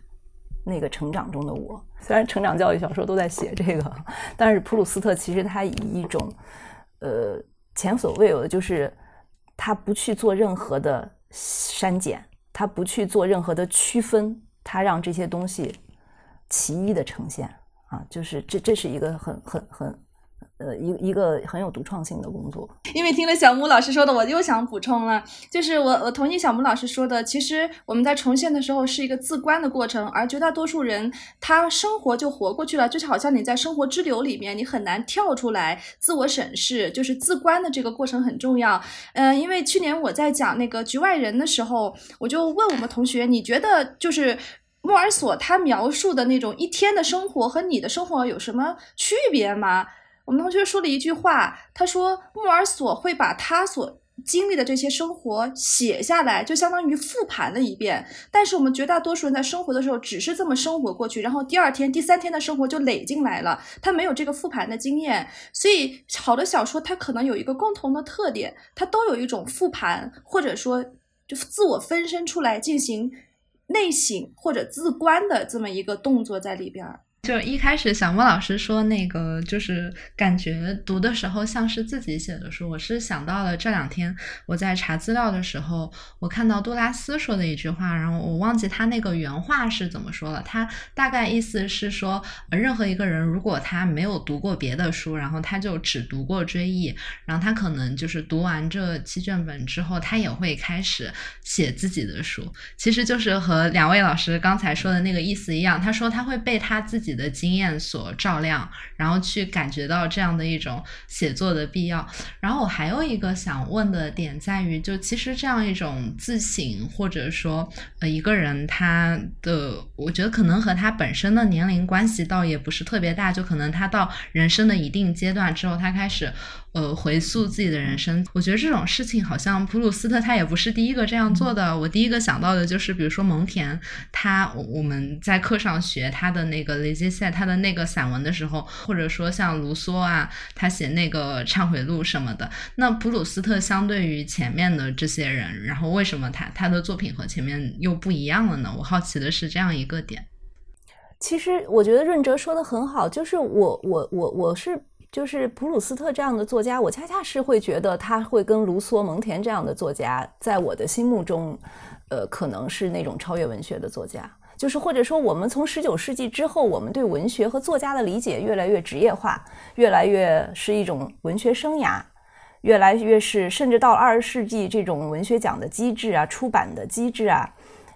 那个成长中的我。虽然成长教育小说都在写这个，但是普鲁斯特其实他以一种呃前所未有的就是。他不去做任何的删减，他不去做任何的区分，他让这些东西奇异的呈现啊，就是这这是一个很很很。呃，一一个很有独创性的工作。因为听了小木老师说的，我又想补充了，就是我我同意小木老师说的，其实我们在重现的时候是一个自观的过程，而绝大多数人他生活就活过去了，就是好像你在生活之流里面，你很难跳出来自我审视，就是自观的这个过程很重要。嗯，因为去年我在讲那个局外人的时候，我就问我们同学，你觉得就是莫尔索他描述的那种一天的生活和你的生活有什么区别吗？我们同学说了一句话，他说莫尔索会把他所经历的这些生活写下来，就相当于复盘了一遍。但是我们绝大多数人在生活的时候只是这么生活过去，然后第二天、第三天的生活就累进来了，他没有这个复盘的经验。所以好的小说它可能有一个共同的特点，它都有一种复盘，或者说就自我分身出来进行内省或者自观的这么一个动作在里边儿。就一开始小莫老师说那个，就是感觉读的时候像是自己写的书。我是想到了这两天我在查资料的时候，我看到杜拉斯说的一句话，然后我忘记他那个原话是怎么说了。他大概意思是说，任何一个人如果他没有读过别的书，然后他就只读过《追忆》，然后他可能就是读完这七卷本之后，他也会开始写自己的书。其实就是和两位老师刚才说的那个意思一样。他说他会被他自己。己的经验所照亮，然后去感觉到这样的一种写作的必要。然后我还有一个想问的点在于，就其实这样一种自省，或者说呃一个人他的，我觉得可能和他本身的年龄关系倒也不是特别大，就可能他到人生的一定阶段之后，他开始。呃，回溯自己的人生，我觉得这种事情好像普鲁斯特他也不是第一个这样做的。我第一个想到的就是，比如说蒙田，他我们在课上学他的那个《雷吉塞》他的那个散文的时候，或者说像卢梭啊，他写那个《忏悔录》什么的。那普鲁斯特相对于前面的这些人，然后为什么他他的作品和前面又不一样了呢？我好奇的是这样一个点。其实我觉得润哲说的很好，就是我我我我是。就是普鲁斯特这样的作家，我恰恰是会觉得他会跟卢梭、蒙田这样的作家，在我的心目中，呃，可能是那种超越文学的作家。就是或者说，我们从十九世纪之后，我们对文学和作家的理解越来越职业化，越来越是一种文学生涯，越来越是甚至到了二十世纪，这种文学奖的机制啊、出版的机制啊，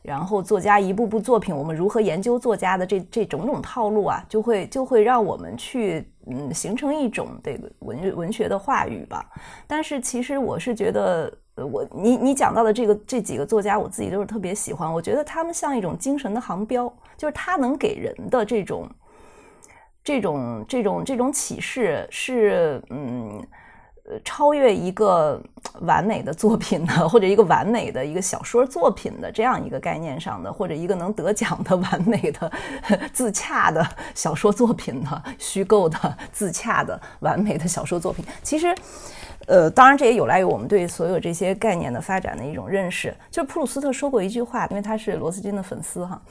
然后作家一部部作品，我们如何研究作家的这这种种套路啊，就会就会让我们去。嗯，形成一种这个文文学的话语吧。但是其实我是觉得，我你你讲到的这个这几个作家，我自己都是特别喜欢。我觉得他们像一种精神的航标，就是他能给人的这种这种这种这种启示是嗯。呃超越一个完美的作品的，或者一个完美的一个小说作品的这样一个概念上的，或者一个能得奖的 完美的自洽的小说作品的虚构的自洽的完美的小说作品，其实，呃，当然这也有赖于我们对所有这些概念的发展的一种认识。就是普鲁斯特说过一句话，因为他是罗斯金的粉丝哈，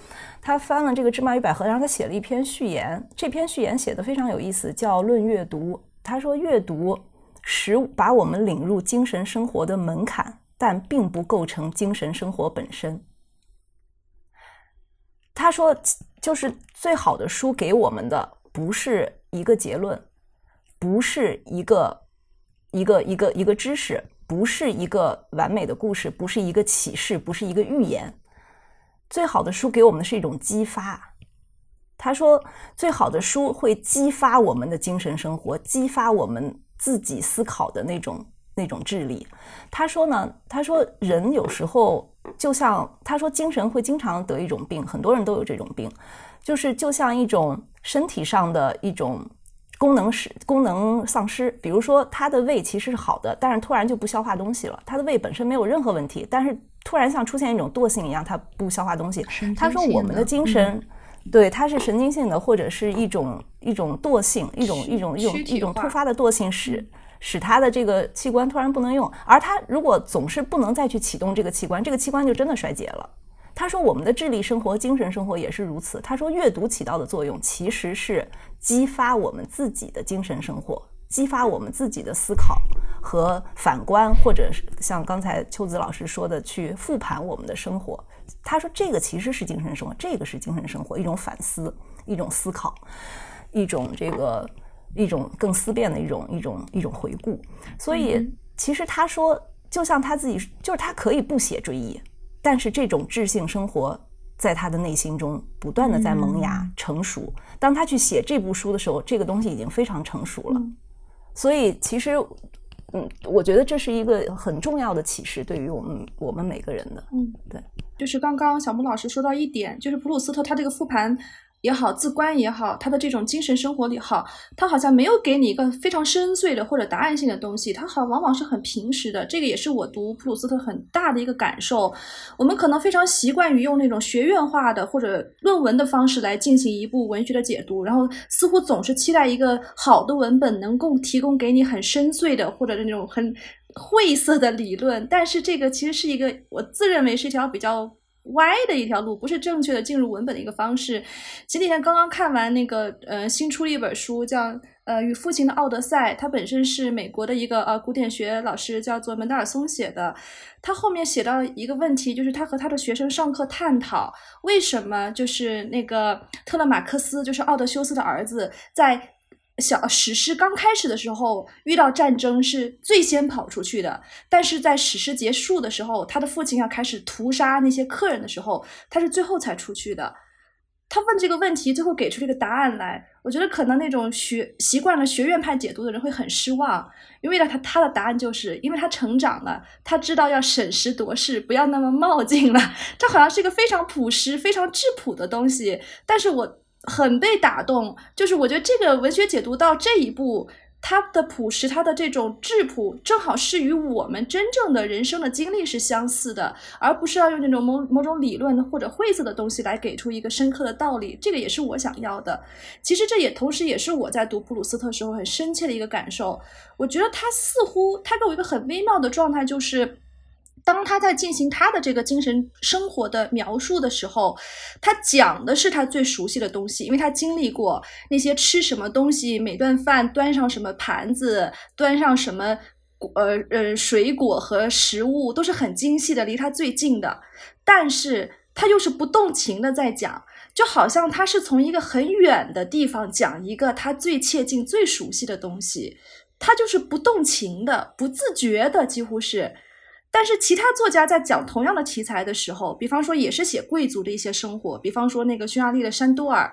他翻了这个《芝麻与百合》，然后他写了一篇序言，这篇序言写的非常有意思，叫《论阅读》。他说阅读。使把我们领入精神生活的门槛，但并不构成精神生活本身。他说，就是最好的书给我们的不是一个结论，不是一个一个一个一个知识，不是一个完美的故事，不是一个启示，不是一个预言。最好的书给我们的是一种激发。他说，最好的书会激发我们的精神生活，激发我们。自己思考的那种那种智力，他说呢，他说人有时候就像他说精神会经常得一种病，很多人都有这种病，就是就像一种身体上的一种功能失功能丧失，比如说他的胃其实是好的，但是突然就不消化东西了，他的胃本身没有任何问题，但是突然像出现一种惰性一样，他不消化东西。他说我们的精神。对，它是神经性的，或者是一种一种惰性，一种一种一种一种突发的惰性，使使他的这个器官突然不能用。而他如果总是不能再去启动这个器官，这个器官就真的衰竭了。他说，我们的智力生活、精神生活也是如此。他说，阅读起到的作用其实是激发我们自己的精神生活。激发我们自己的思考和反观，或者是像刚才秋子老师说的，去复盘我们的生活。他说，这个其实是精神生活，这个是精神生活，一种反思，一种思考，一种这个，一种更思辨的一种一种一种回顾。所以，其实他说，就像他自己，就是他可以不写追忆，但是这种智性生活在他的内心中不断的在萌芽成熟。当他去写这部书的时候，这个东西已经非常成熟了。所以，其实，嗯，我觉得这是一个很重要的启示，对于我们我们每个人的。嗯，对，就是刚刚小木老师说到一点，就是普鲁斯特他这个复盘。也好，自观也好，他的这种精神生活里好，他好像没有给你一个非常深邃的或者答案性的东西，他好往往是很平实的。这个也是我读普鲁斯特很大的一个感受。我们可能非常习惯于用那种学院化的或者论文的方式来进行一部文学的解读，然后似乎总是期待一个好的文本能够提供给你很深邃的或者那种很晦涩的理论。但是这个其实是一个我自认为是一条比较。歪的一条路，不是正确的进入文本的一个方式。前几天刚刚看完那个，呃，新出了一本书，叫《呃与父亲的奥德赛》，它本身是美国的一个呃古典学老师叫做门德尔松写的。他后面写到一个问题，就是他和他的学生上课探讨，为什么就是那个特勒马克思，就是奥德修斯的儿子，在。小史诗刚开始的时候，遇到战争是最先跑出去的，但是在史诗结束的时候，他的父亲要开始屠杀那些客人的时候，他是最后才出去的。他问这个问题，最后给出这个答案来。我觉得可能那种学习惯了学院派解读的人会很失望，因为呢，他他的答案就是因为他成长了，他知道要审时度势，不要那么冒进了。这好像是一个非常朴实、非常质朴的东西，但是我。很被打动，就是我觉得这个文学解读到这一步，它的朴实，它的这种质朴，正好是与我们真正的人生的经历是相似的，而不是要用那种某某种理论或者晦涩的东西来给出一个深刻的道理。这个也是我想要的。其实这也同时也是我在读普鲁斯特时候很深切的一个感受。我觉得他似乎他给我一个很微妙的状态，就是。当他在进行他的这个精神生活的描述的时候，他讲的是他最熟悉的东西，因为他经历过那些吃什么东西，每顿饭端上什么盘子，端上什么呃呃水果和食物都是很精细的，离他最近的。但是他又是不动情的在讲，就好像他是从一个很远的地方讲一个他最切近、最熟悉的东西，他就是不动情的、不自觉的，几乎是。但是其他作家在讲同样的题材的时候，比方说也是写贵族的一些生活，比方说那个匈牙利的山多尔，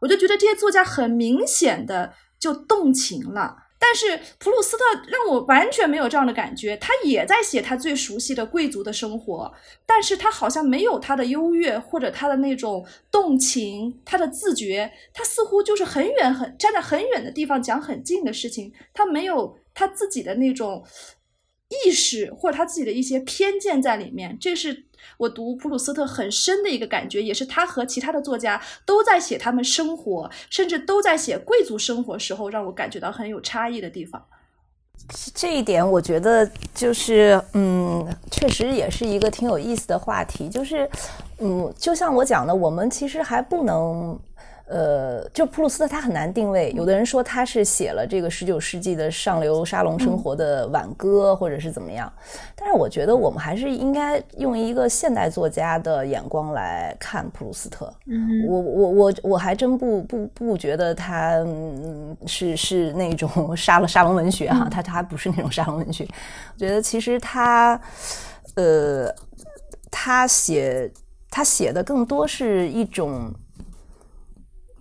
我就觉得这些作家很明显的就动情了。但是普鲁斯特让我完全没有这样的感觉，他也在写他最熟悉的贵族的生活，但是他好像没有他的优越或者他的那种动情，他的自觉，他似乎就是很远很站在很远的地方讲很近的事情，他没有他自己的那种意识或者他自己的一些偏见在里面，这是。我读普鲁斯特很深的一个感觉，也是他和其他的作家都在写他们生活，甚至都在写贵族生活时候，让我感觉到很有差异的地方。这一点，我觉得就是，嗯，确实也是一个挺有意思的话题。就是，嗯，就像我讲的，我们其实还不能。呃，就普鲁斯特他很难定位。有的人说他是写了这个十九世纪的上流沙龙生活的挽歌，或者是怎么样。但是我觉得我们还是应该用一个现代作家的眼光来看普鲁斯特。嗯，我我我我还真不不不觉得他是是那种 沙了沙龙文学哈，他他不是那种沙龙文学。我觉得其实他，呃，他写他写的更多是一种。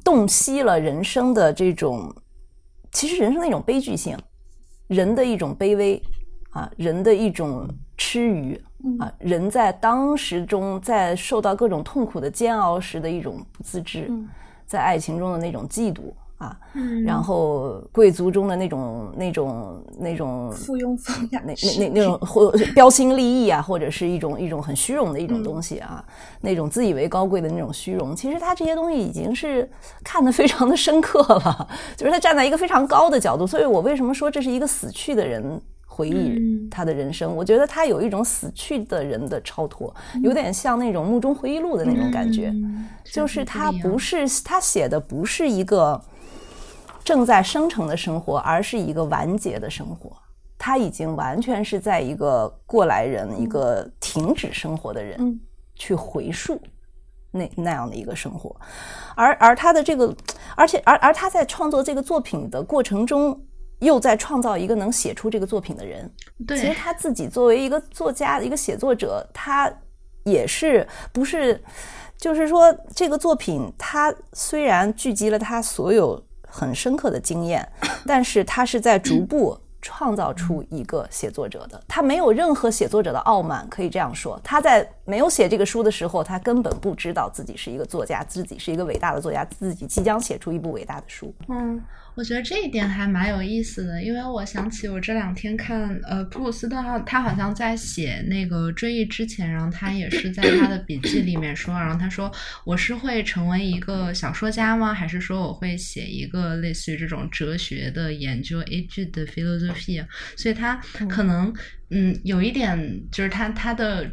洞悉了人生的这种，其实人生的一种悲剧性，人的一种卑微啊，人的一种痴愚啊，人在当时中在受到各种痛苦的煎熬时的一种不自知，在爱情中的那种嫉妒。啊，然后贵族中的那种、那种、那种附庸风雅，那那那那种或标新立异啊，或者是一种一种很虚荣的一种东西啊，那种自以为高贵的那种虚荣，其实他这些东西已经是看得非常的深刻了，就是他站在一个非常高的角度，所以我为什么说这是一个死去的人回忆他的人生？我觉得他有一种死去的人的超脱，有点像那种墓中回忆录的那种感觉，就是他不是他写的不是一个。正在生成的生活，而是一个完结的生活。他已经完全是在一个过来人，一个停止生活的人，去回溯那那样的一个生活。而而他的这个，而且而而他在创作这个作品的过程中，又在创造一个能写出这个作品的人。对，其实他自己作为一个作家、一个写作者，他也是不是？就是说，这个作品他虽然聚集了他所有。很深刻的经验，但是他是在逐步创造出一个写作者的，他没有任何写作者的傲慢，可以这样说。他在没有写这个书的时候，他根本不知道自己是一个作家，自己是一个伟大的作家，自己即将写出一部伟大的书。嗯。我觉得这一点还蛮有意思的，因为我想起我这两天看，呃，普鲁斯特他他好像在写那个追忆之前，然后他也是在他的笔记里面说，然后他说我是会成为一个小说家吗？还是说我会写一个类似于这种哲学的研究 a g 的 philosophy？所以他可能嗯有一点就是他他的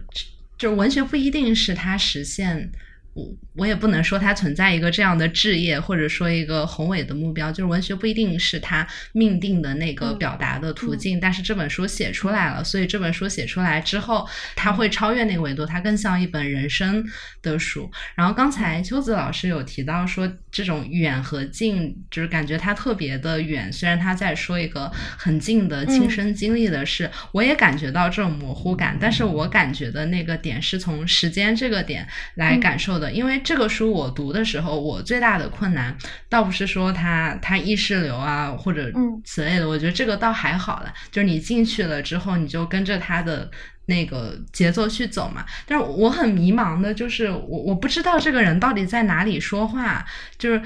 就是文学不一定是他实现。我我也不能说它存在一个这样的置业，或者说一个宏伟的目标，就是文学不一定是他命定的那个表达的途径。但是这本书写出来了，所以这本书写出来之后，它会超越那个维度，它更像一本人生的书。然后刚才秋子老师有提到说，这种远和近，就是感觉它特别的远，虽然他在说一个很近的亲身经历的事，我也感觉到这种模糊感。但是我感觉的那个点是从时间这个点来感受。因为这个书我读的时候，我最大的困难倒不是说它它意识流啊或者此类的，我觉得这个倒还好了。就是你进去了之后，你就跟着它的那个节奏去走嘛。但是我很迷茫的，就是我我不知道这个人到底在哪里说话。就是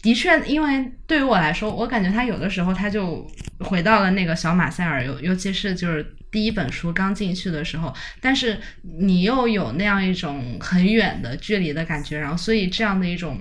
的确，因为对于我来说，我感觉他有的时候他就回到了那个小马塞尔，尤尤其是就是。第一本书刚进去的时候，但是你又有那样一种很远的距离的感觉，然后所以这样的一种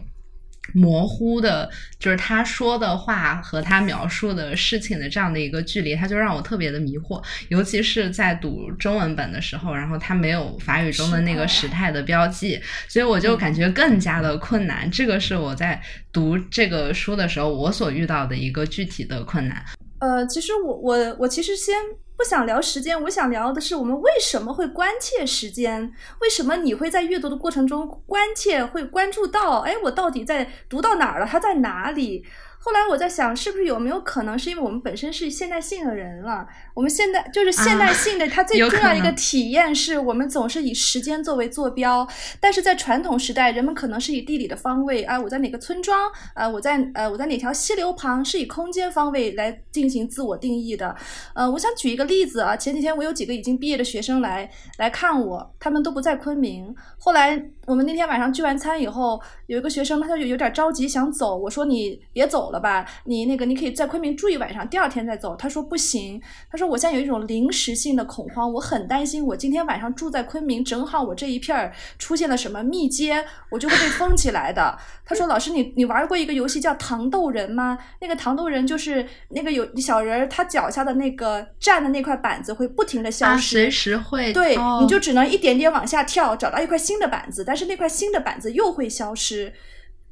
模糊的，就是他说的话和他描述的事情的这样的一个距离，他就让我特别的迷惑。尤其是在读中文本的时候，然后他没有法语中的那个时态的标记，所以我就感觉更加的困难。这个是我在读这个书的时候我所遇到的一个具体的困难。呃，其实我我我其实先。不想聊时间，我想聊的是我们为什么会关切时间？为什么你会在阅读的过程中关切，会关注到，哎，我到底在读到哪儿了？它在哪里？后来我在想，是不是有没有可能是因为我们本身是现代性的人了？我们现代就是现代性的，它 最重要一个体验是我们总是以时间作为坐标，但是在传统时代，人们可能是以地理的方位啊，我在哪个村庄啊，我在呃我在哪条溪流旁，是以空间方位来进行自我定义的。呃，我想举一个例子啊，前几天我有几个已经毕业的学生来来看我，他们都不在昆明。后来我们那天晚上聚完餐以后，有一个学生他就有点着急想走，我说你别走了吧，你那个你可以在昆明住一晚上，第二天再走。他说不行，他说我现在有一种临时性的恐慌，我很担心我今天晚上住在昆明，正好我这一片儿出现了什么密接，我就会被封起来的。他说老师你你玩过一个游戏叫糖豆人吗？那个糖豆人就是那个有小人儿，他脚下的那个站的那块板子会不停的消失，随时会对，你就只能一点点往下跳，找到一块新的板子，但是那块新的板子又会消失。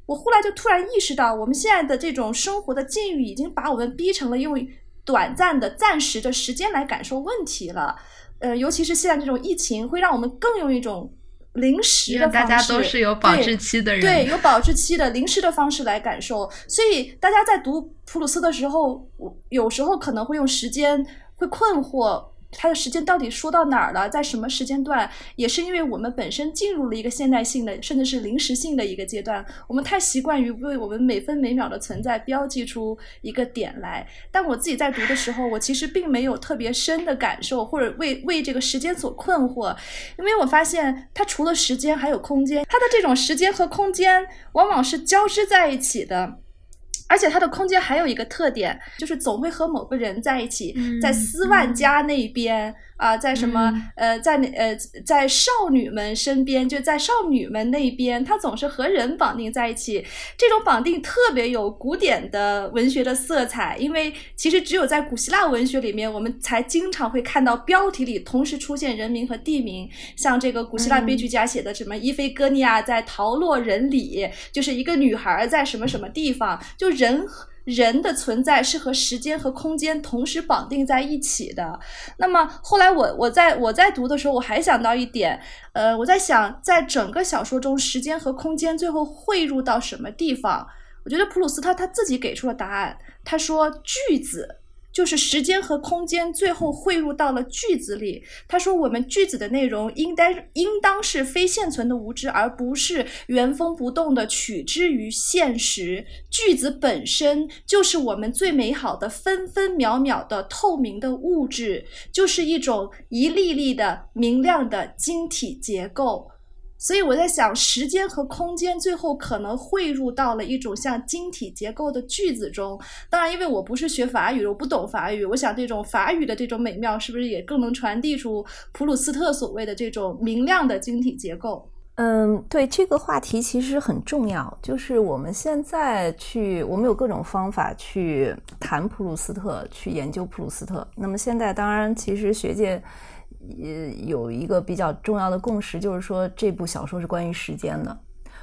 我后来就突然意识到，我们现在的这种生活的境遇已经把我们逼成了用短暂的、暂时的时间来感受问题了。呃，尤其是现在这种疫情，会让我们更用一种临时的方式，大家都是有保质期的人，对，有保质期的临时的方式来感受。所以大家在读普鲁斯的时候，我有时候可能会用时间会困惑。它的时间到底说到哪儿了？在什么时间段？也是因为我们本身进入了一个现代性的，甚至是临时性的一个阶段，我们太习惯于为我们每分每秒的存在标记出一个点来。但我自己在读的时候，我其实并没有特别深的感受，或者为为这个时间所困惑，因为我发现它除了时间还有空间，它的这种时间和空间往往是交织在一起的。而且它的空间还有一个特点，就是总会和某个人在一起，在斯万家那边。啊，在什么呃，在那呃，在少女们身边，就在少女们那边，他总是和人绑定在一起。这种绑定特别有古典的文学的色彩，因为其实只有在古希腊文学里面，我们才经常会看到标题里同时出现人名和地名。像这个古希腊悲剧家写的什么伊菲戈尼亚在陶洛人里，就是一个女孩在什么什么地方，就人。人的存在是和时间和空间同时绑定在一起的。那么后来我我在我在读的时候，我还想到一点，呃，我在想，在整个小说中，时间和空间最后汇入到什么地方？我觉得普鲁斯特他自己给出了答案，他说句子。就是时间和空间最后汇入到了句子里。他说：“我们句子的内容应该应当是非现存的无知，而不是原封不动的取之于现实。句子本身就是我们最美好的分分秒秒的透明的物质，就是一种一粒粒的明亮的晶体结构。”所以我在想，时间和空间最后可能汇入到了一种像晶体结构的句子中。当然，因为我不是学法语，我不懂法语。我想，这种法语的这种美妙，是不是也更能传递出普鲁斯特所谓的这种明亮的晶体结构？嗯，对，这个话题其实很重要。就是我们现在去，我们有各种方法去谈普鲁斯特，去研究普鲁斯特。那么现在，当然，其实学界。也有一个比较重要的共识，就是说这部小说是关于时间的，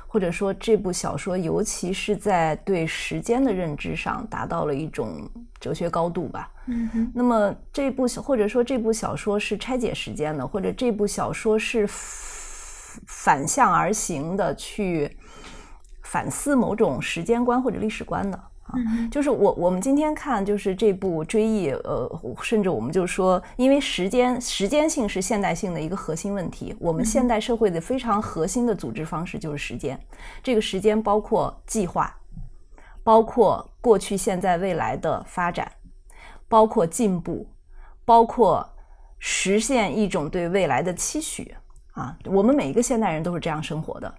或者说这部小说尤其是在对时间的认知上达到了一种哲学高度吧。嗯哼。那么这部或者说这部小说是拆解时间的，或者这部小说是反向而行的去反思某种时间观或者历史观的。就是我我们今天看就是这部追忆，呃，甚至我们就说，因为时间时间性是现代性的一个核心问题。我们现代社会的非常核心的组织方式就是时间，这个时间包括计划，包括过去、现在、未来的发展，包括进步，包括实现一种对未来的期许啊。我们每一个现代人都是这样生活的。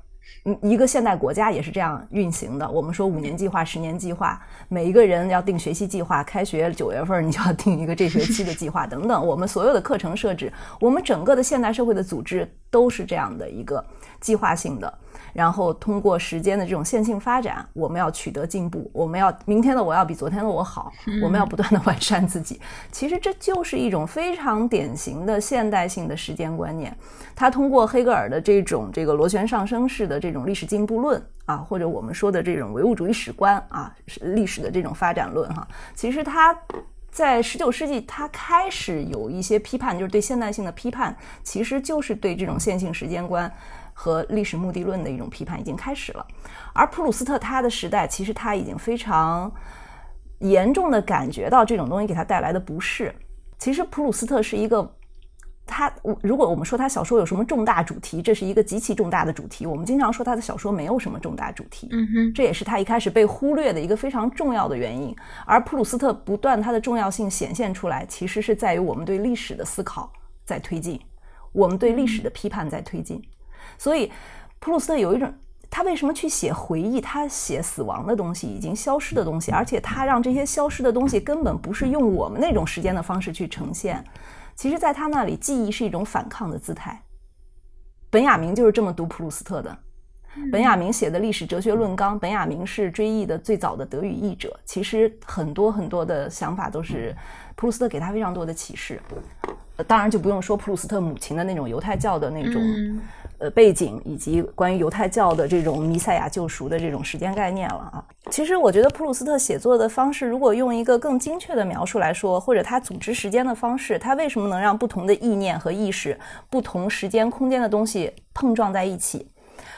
一个现代国家也是这样运行的。我们说五年计划、十年计划，每一个人要定学习计划。开学九月份，你就要定一个这学期的计划 等等。我们所有的课程设置，我们整个的现代社会的组织都是这样的一个计划性的。然后通过时间的这种线性发展，我们要取得进步，我们要明天的我要比昨天的我好，我们要不断的完善自己。其实这就是一种非常典型的现代性的时间观念。它通过黑格尔的这种这个螺旋上升式的这种历史进步论啊，或者我们说的这种唯物主义史观啊，历史的这种发展论哈，其实它在十九世纪它开始有一些批判，就是对现代性的批判，其实就是对这种线性时间观。和历史目的论的一种批判已经开始了。而普鲁斯特他的时代，其实他已经非常严重的感觉到这种东西给他带来的不适。其实普鲁斯特是一个。他，如果我们说他小说有什么重大主题，这是一个极其重大的主题。我们经常说他的小说没有什么重大主题，嗯哼，这也是他一开始被忽略的一个非常重要的原因。而普鲁斯特不断他的重要性显现出来，其实是在于我们对历史的思考在推进，我们对历史的批判在推进。所以，普鲁斯特有一种，他为什么去写回忆？他写死亡的东西，已经消失的东西，而且他让这些消失的东西根本不是用我们那种时间的方式去呈现。其实，在他那里，记忆是一种反抗的姿态。本雅明就是这么读普鲁斯特的。本雅明写的历史哲学论纲，本雅明是追忆的最早的德语译者。其实，很多很多的想法都是普鲁斯特给他非常多的启示。当然，就不用说普鲁斯特母亲的那种犹太教的那种。呃，背景以及关于犹太教的这种弥赛亚救赎的这种时间概念了啊。其实我觉得普鲁斯特写作的方式，如果用一个更精确的描述来说，或者他组织时间的方式，他为什么能让不同的意念和意识、不同时间空间的东西碰撞在一起？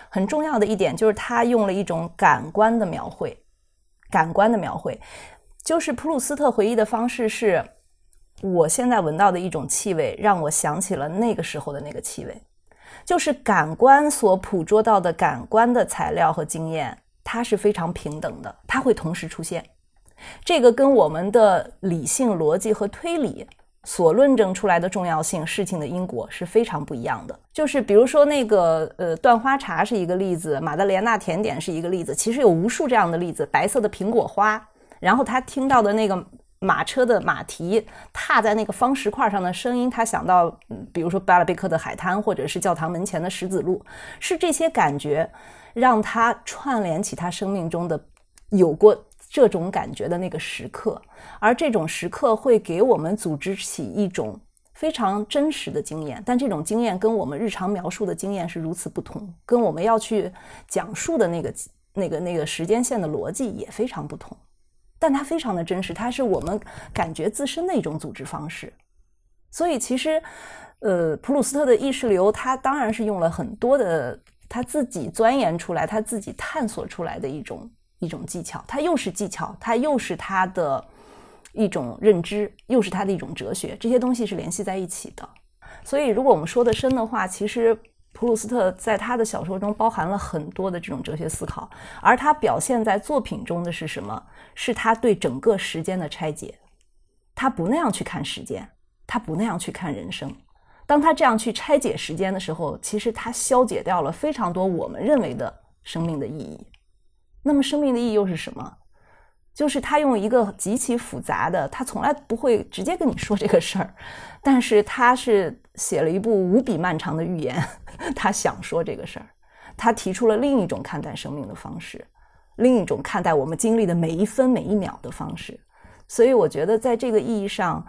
很重要的一点就是他用了一种感官的描绘，感官的描绘，就是普鲁斯特回忆的方式是，我现在闻到的一种气味，让我想起了那个时候的那个气味。就是感官所捕捉到的感官的材料和经验，它是非常平等的，它会同时出现。这个跟我们的理性逻辑和推理所论证出来的重要性、事情的因果是非常不一样的。就是比如说那个呃断花茶是一个例子，马德莲娜甜点是一个例子，其实有无数这样的例子。白色的苹果花，然后他听到的那个。马车的马蹄踏在那个方石块上的声音，他想到，比如说巴拉贝克的海滩，或者是教堂门前的石子路，是这些感觉让他串联起他生命中的有过这种感觉的那个时刻，而这种时刻会给我们组织起一种非常真实的经验，但这种经验跟我们日常描述的经验是如此不同，跟我们要去讲述的那个那个那个时间线的逻辑也非常不同。但它非常的真实，它是我们感觉自身的一种组织方式。所以其实，呃，普鲁斯特的意识流，他当然是用了很多的他自己钻研出来、他自己探索出来的一种一种技巧。它又是技巧，它又是他的一种认知，又是他的一种哲学，这些东西是联系在一起的。所以，如果我们说的深的话，其实。普鲁斯特在他的小说中包含了很多的这种哲学思考，而他表现在作品中的是什么？是他对整个时间的拆解。他不那样去看时间，他不那样去看人生。当他这样去拆解时间的时候，其实他消解掉了非常多我们认为的生命的意义。那么，生命的意义又是什么？就是他用一个极其复杂的，他从来不会直接跟你说这个事儿，但是他是写了一部无比漫长的寓言，他想说这个事儿，他提出了另一种看待生命的方式，另一种看待我们经历的每一分每一秒的方式。所以我觉得在这个意义上，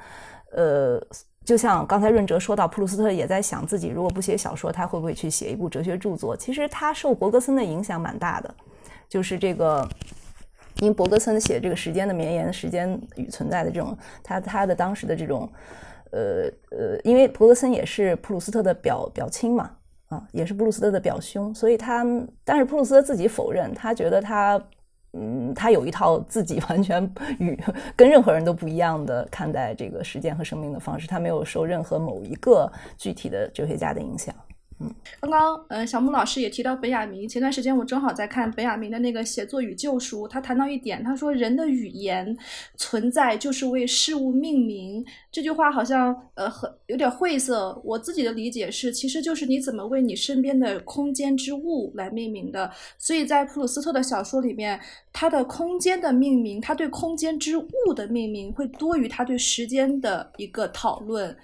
呃，就像刚才润哲说到，普鲁斯特也在想自己如果不写小说，他会不会去写一部哲学著作？其实他受伯格森的影响蛮大的，就是这个。因伯格森写这个时间的绵延、时间与存在的这种，他他的当时的这种，呃呃，因为普格森也是普鲁斯特的表表亲嘛，啊，也是普鲁斯特的表兄，所以他，但是普鲁斯特自己否认，他觉得他，嗯，他有一套自己 完全与跟任何人都不一样的看待这个时间和生命的方式，他没有受任何某一个具体的哲学家的影响。嗯，刚刚呃，小木老师也提到本雅明。前段时间我正好在看本雅明的那个《写作与救赎》，他谈到一点，他说人的语言存在就是为事物命名。这句话好像呃很有点晦涩。我自己的理解是，其实就是你怎么为你身边的空间之物来命名的。所以在普鲁斯特的小说里面，他的空间的命名，他对空间之物的命名会多于他对时间的一个讨论。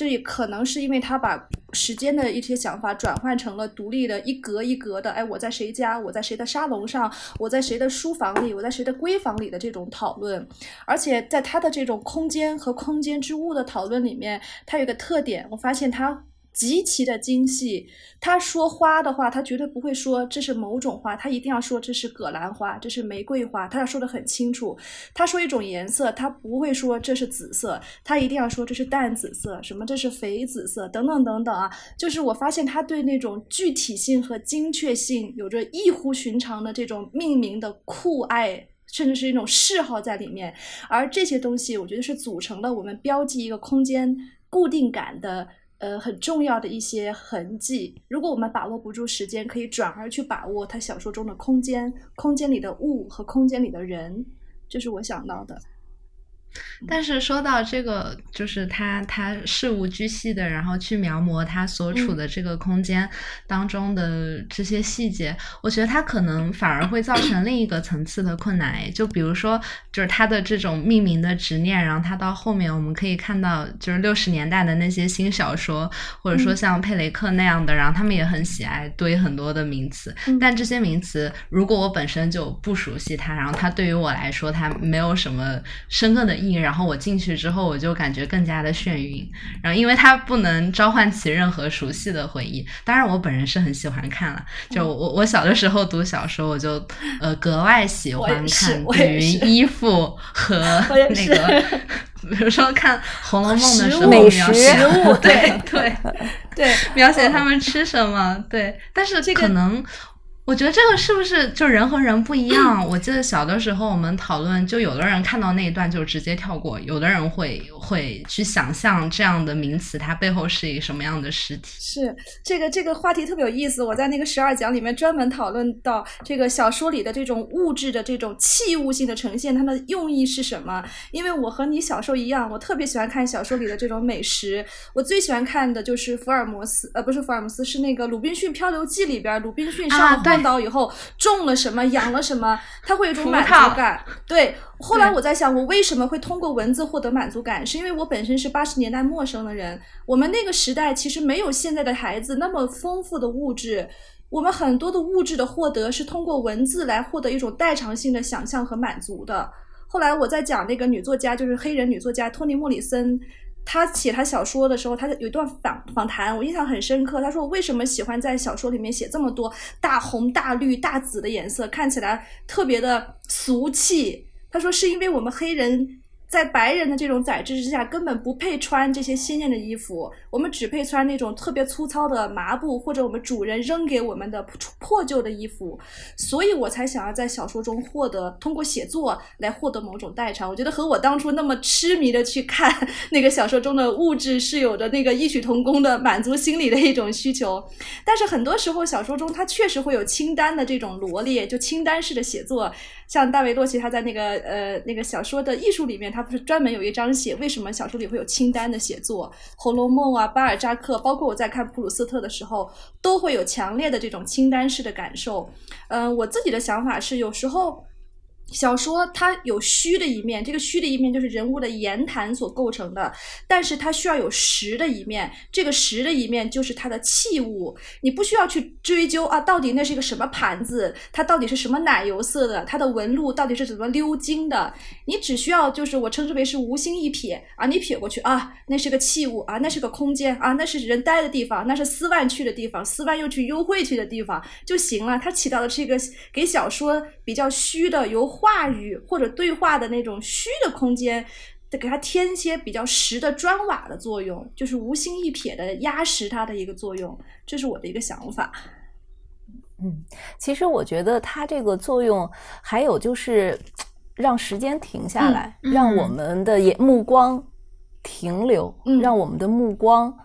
这也可能是因为他把时间的一些想法转换成了独立的一格一格的，哎，我在谁家，我在谁的沙龙上，我在谁的书房里，我在谁的闺房里的这种讨论，而且在他的这种空间和空间之物的讨论里面，他有个特点，我发现他。极其的精细。他说花的话，他绝对不会说这是某种花，他一定要说这是葛兰花，这是玫瑰花，他要说的很清楚。他说一种颜色，他不会说这是紫色，他一定要说这是淡紫色，什么这是肥紫色，等等等等啊。就是我发现他对那种具体性和精确性有着异乎寻常的这种命名的酷爱。甚至是一种嗜好在里面，而这些东西，我觉得是组成了我们标记一个空间固定感的，呃，很重要的一些痕迹。如果我们把握不住时间，可以转而去把握他小说中的空间，空间里的物和空间里的人，这是我想到的。但是说到这个，就是他他事无巨细的，然后去描摹他所处的这个空间当中的这些细节，我觉得他可能反而会造成另一个层次的困难。就比如说，就是他的这种命名的执念，然后他到后面我们可以看到，就是六十年代的那些新小说，或者说像佩雷克那样的，然后他们也很喜爱堆很多的名词。但这些名词，如果我本身就不熟悉它，然后它对于我来说，它没有什么深刻的。然后我进去之后，我就感觉更加的眩晕。然后，因为它不能召唤起任何熟悉的回忆。当然，我本人是很喜欢看了。就我我小的时候读小说，我就呃格外喜欢看关于衣服和 那个，比如说看《红楼梦》的时候，美食物，对对对，描写他们吃什么。对，但是可能。我觉得这个是不是就人和人不一样？我记得小的时候我们讨论，就有的人看到那一段就直接跳过，有的人会会去想象这样的名词它背后是一个什么样的实体。是这个这个话题特别有意思。我在那个十二讲里面专门讨论到这个小说里的这种物质的这种器物性的呈现，它的用意是什么？因为我和你小时候一样，我特别喜欢看小说里的这种美食。我最喜欢看的就是福尔摩斯，呃，不是福尔摩斯，是那个《鲁滨逊漂流记》里边鲁滨逊上对。到以后种了什么，养了什么，他会有一种满足感。对，后来我在想，我为什么会通过文字获得满足感？是因为我本身是八十年代陌生的人，我们那个时代其实没有现在的孩子那么丰富的物质，我们很多的物质的获得是通过文字来获得一种代偿性的想象和满足的。后来我在讲那个女作家，就是黑人女作家托尼莫里森。他写他小说的时候，他有一段访访谈，我印象很深刻。他说：“我为什么喜欢在小说里面写这么多大红、大绿、大紫的颜色，看起来特别的俗气？”他说：“是因为我们黑人。”在白人的这种宰制之下，根本不配穿这些鲜艳的衣服，我们只配穿那种特别粗糙的麻布，或者我们主人扔给我们的破旧的衣服。所以我才想要在小说中获得，通过写作来获得某种代偿。我觉得和我当初那么痴迷的去看 那个小说中的物质是有着那个异曲同工的满足心理的一种需求。但是很多时候小说中它确实会有清单的这种罗列，就清单式的写作。像大卫洛奇他在那个呃那个小说的艺术里面，他不是专门有一章写为什么小说里会有清单的写作，《红楼梦》啊，巴尔扎克，包括我在看普鲁斯特的时候，都会有强烈的这种清单式的感受。嗯，我自己的想法是，有时候。小说它有虚的一面，这个虚的一面就是人物的言谈所构成的，但是它需要有实的一面，这个实的一面就是它的器物，你不需要去追究啊，到底那是一个什么盘子，它到底是什么奶油色的，它的纹路到底是怎么鎏金的，你只需要就是我称之为是无心一瞥啊，你瞥过去啊，那是个器物啊，那是个空间啊，那是人待的地方，那是丝万去的地方，丝万又去幽会去的地方就行了，它起到的是一个给小说比较虚的有。话语或者对话的那种虚的空间，得给它添一些比较实的砖瓦的作用，就是无心一撇的压实它的一个作用，这是我的一个想法。嗯，其实我觉得它这个作用还有就是让时间停下来，让我们的眼目光停留，让我们的目光。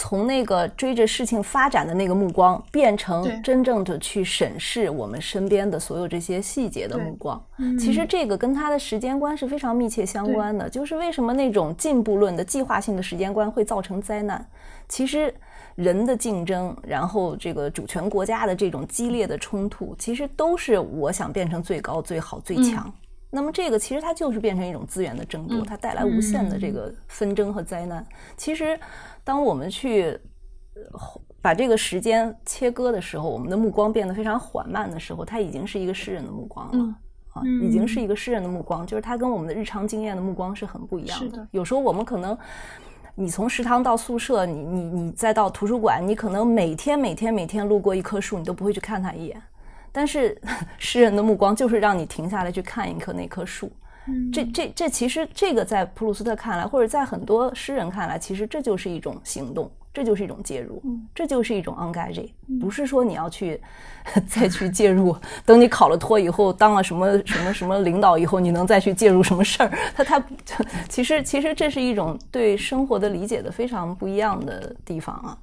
从那个追着事情发展的那个目光，变成真正的去审视我们身边的所有这些细节的目光。其实这个跟他的时间观是非常密切相关的。就是为什么那种进步论的计划性的时间观会造成灾难？其实人的竞争，然后这个主权国家的这种激烈的冲突，其实都是我想变成最高、最好、最强。那么这个其实它就是变成一种资源的争夺，它带来无限的这个纷争和灾难。其实。当我们去把这个时间切割的时候，我们的目光变得非常缓慢的时候，它已经是一个诗人的目光了啊，已经是一个诗人的目光，就是它跟我们的日常经验的目光是很不一样的。有时候我们可能你从食堂到宿舍，你你你再到图书馆，你可能每天每天每天路过一棵树，你都不会去看它一眼。但是 诗人的目光就是让你停下来去看一棵那棵树。这这这其实这个在普鲁斯特看来，或者在很多诗人看来，其实这就是一种行动。这就是一种介入，这就是一种 engage，不是说你要去 再去介入。等你考了托以后，当了什么什么什么领导以后，你能再去介入什么事儿？他他其实其实这是一种对生活的理解的非常不一样的地方啊。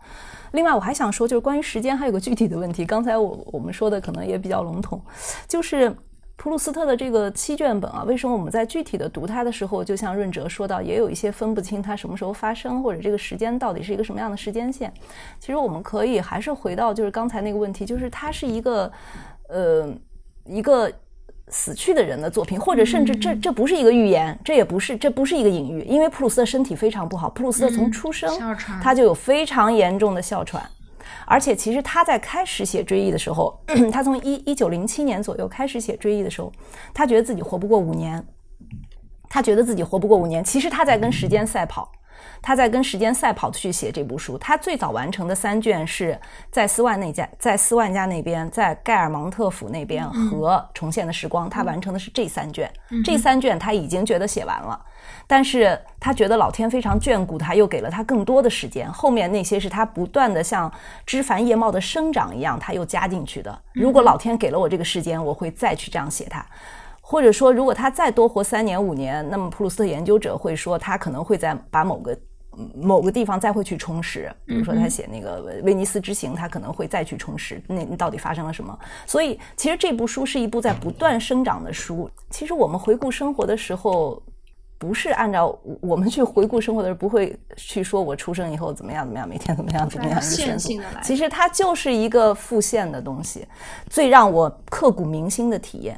另外，我还想说，就是关于时间还有个具体的问题。刚才我我们说的可能也比较笼统，就是。普鲁斯特的这个七卷本啊，为什么我们在具体的读它的时候，就像润哲说到，也有一些分不清它什么时候发生，或者这个时间到底是一个什么样的时间线？其实我们可以还是回到就是刚才那个问题，就是它是一个呃一个死去的人的作品，或者甚至这这不是一个预言，这也不是这不是一个隐喻，因为普鲁斯特身体非常不好，普鲁斯特从出生他就有非常严重的哮喘。而且，其实他在开始写《追忆》的时候，他从一一九零七年左右开始写《追忆》的时候，他觉得自己活不过五年。他觉得自己活不过五年。其实他在跟时间赛跑，他在跟时间赛跑去写这部书。他最早完成的三卷是在斯万那家，在斯万家那边，在盖尔芒特府那边和《重现的时光》，他完成的是这三卷。这三卷他已经觉得写完了。但是他觉得老天非常眷顾他，又给了他更多的时间。后面那些是他不断的像枝繁叶茂的生长一样，他又加进去的。如果老天给了我这个时间，我会再去这样写他。或者说，如果他再多活三年五年，那么普鲁斯特研究者会说，他可能会在把某个某个地方再会去充实。比如说他写那个威尼斯之行，他可能会再去充实那到底发生了什么。所以，其实这部书是一部在不断生长的书。其实我们回顾生活的时候。不是按照我们去回顾生活的时候，不会去说我出生以后怎么样怎么样，每天怎么样怎么样。线性的来，其实它就是一个复现的东西，最让我刻骨铭心的体验。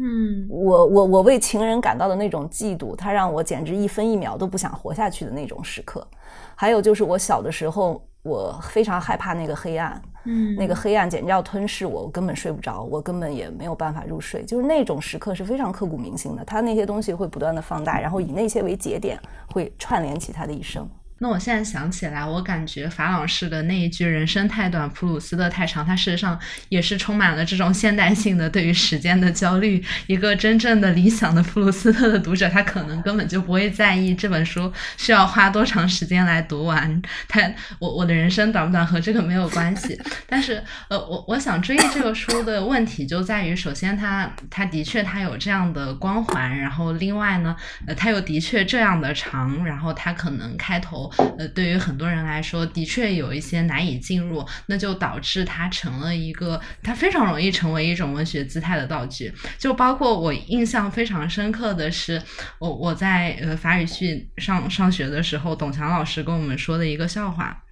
嗯，我我我为情人感到的那种嫉妒，他让我简直一分一秒都不想活下去的那种时刻。还有就是我小的时候。我非常害怕那个黑暗，嗯，那个黑暗简直要吞噬我，我根本睡不着，我根本也没有办法入睡，就是那种时刻是非常刻骨铭心的。他那些东西会不断的放大，然后以那些为节点，会串联起他的一生。那我现在想起来，我感觉法朗士的那一句“人生太短，普鲁斯特太长”，它事实上也是充满了这种现代性的对于时间的焦虑。一个真正的理想的普鲁斯特的读者，他可能根本就不会在意这本书需要花多长时间来读完。他，我我的人生短不短和这个没有关系。但是，呃，我我想追忆这个书的问题就在于，首先它它的确它有这样的光环，然后另外呢，呃，它又的确这样的长，然后它可能开头。呃，对于很多人来说，的确有一些难以进入，那就导致它成了一个，它非常容易成为一种文学姿态的道具。就包括我印象非常深刻的是，我我在呃法语系上上学的时候，董强老师跟我们说的一个笑话。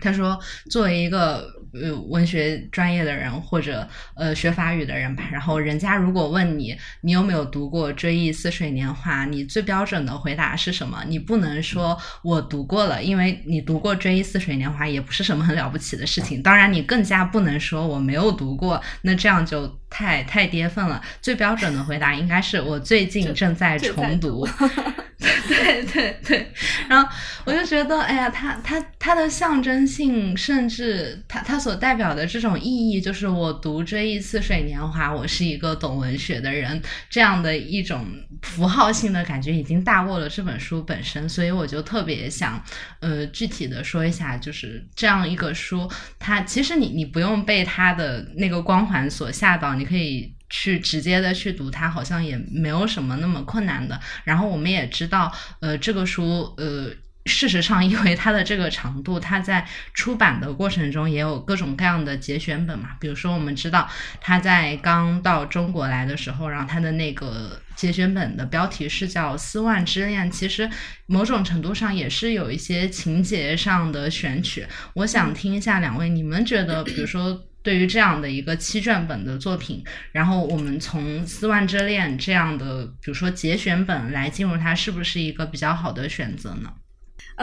他说：“作为一个呃文学专业的人，或者呃学法语的人吧，然后人家如果问你你有没有读过《追忆似水年华》，你最标准的回答是什么？你不能说我读过了，因为你读过《追忆似水年华》也不是什么很了不起的事情。当然，你更加不能说我没有读过，那这样就太太跌份了。最标准的回答应该是我最近正在重读。对对对，然后我就觉得，哎呀，他他他的象征。”性甚至它它所代表的这种意义，就是我读《追忆似水年华》，我是一个懂文学的人，这样的一种符号性的感觉已经大过了这本书本身，所以我就特别想，呃，具体的说一下，就是这样一个书，它其实你你不用被它的那个光环所吓到，你可以去直接的去读它，好像也没有什么那么困难的。然后我们也知道，呃，这个书，呃。事实上，因为它的这个长度，它在出版的过程中也有各种各样的节选本嘛。比如说，我们知道它在刚到中国来的时候，然后它的那个节选本的标题是叫《斯万之恋》，其实某种程度上也是有一些情节上的选取。我想听一下两位，你们觉得，比如说对于这样的一个七卷本的作品，然后我们从《斯万之恋》这样的，比如说节选本来进入它，是不是一个比较好的选择呢？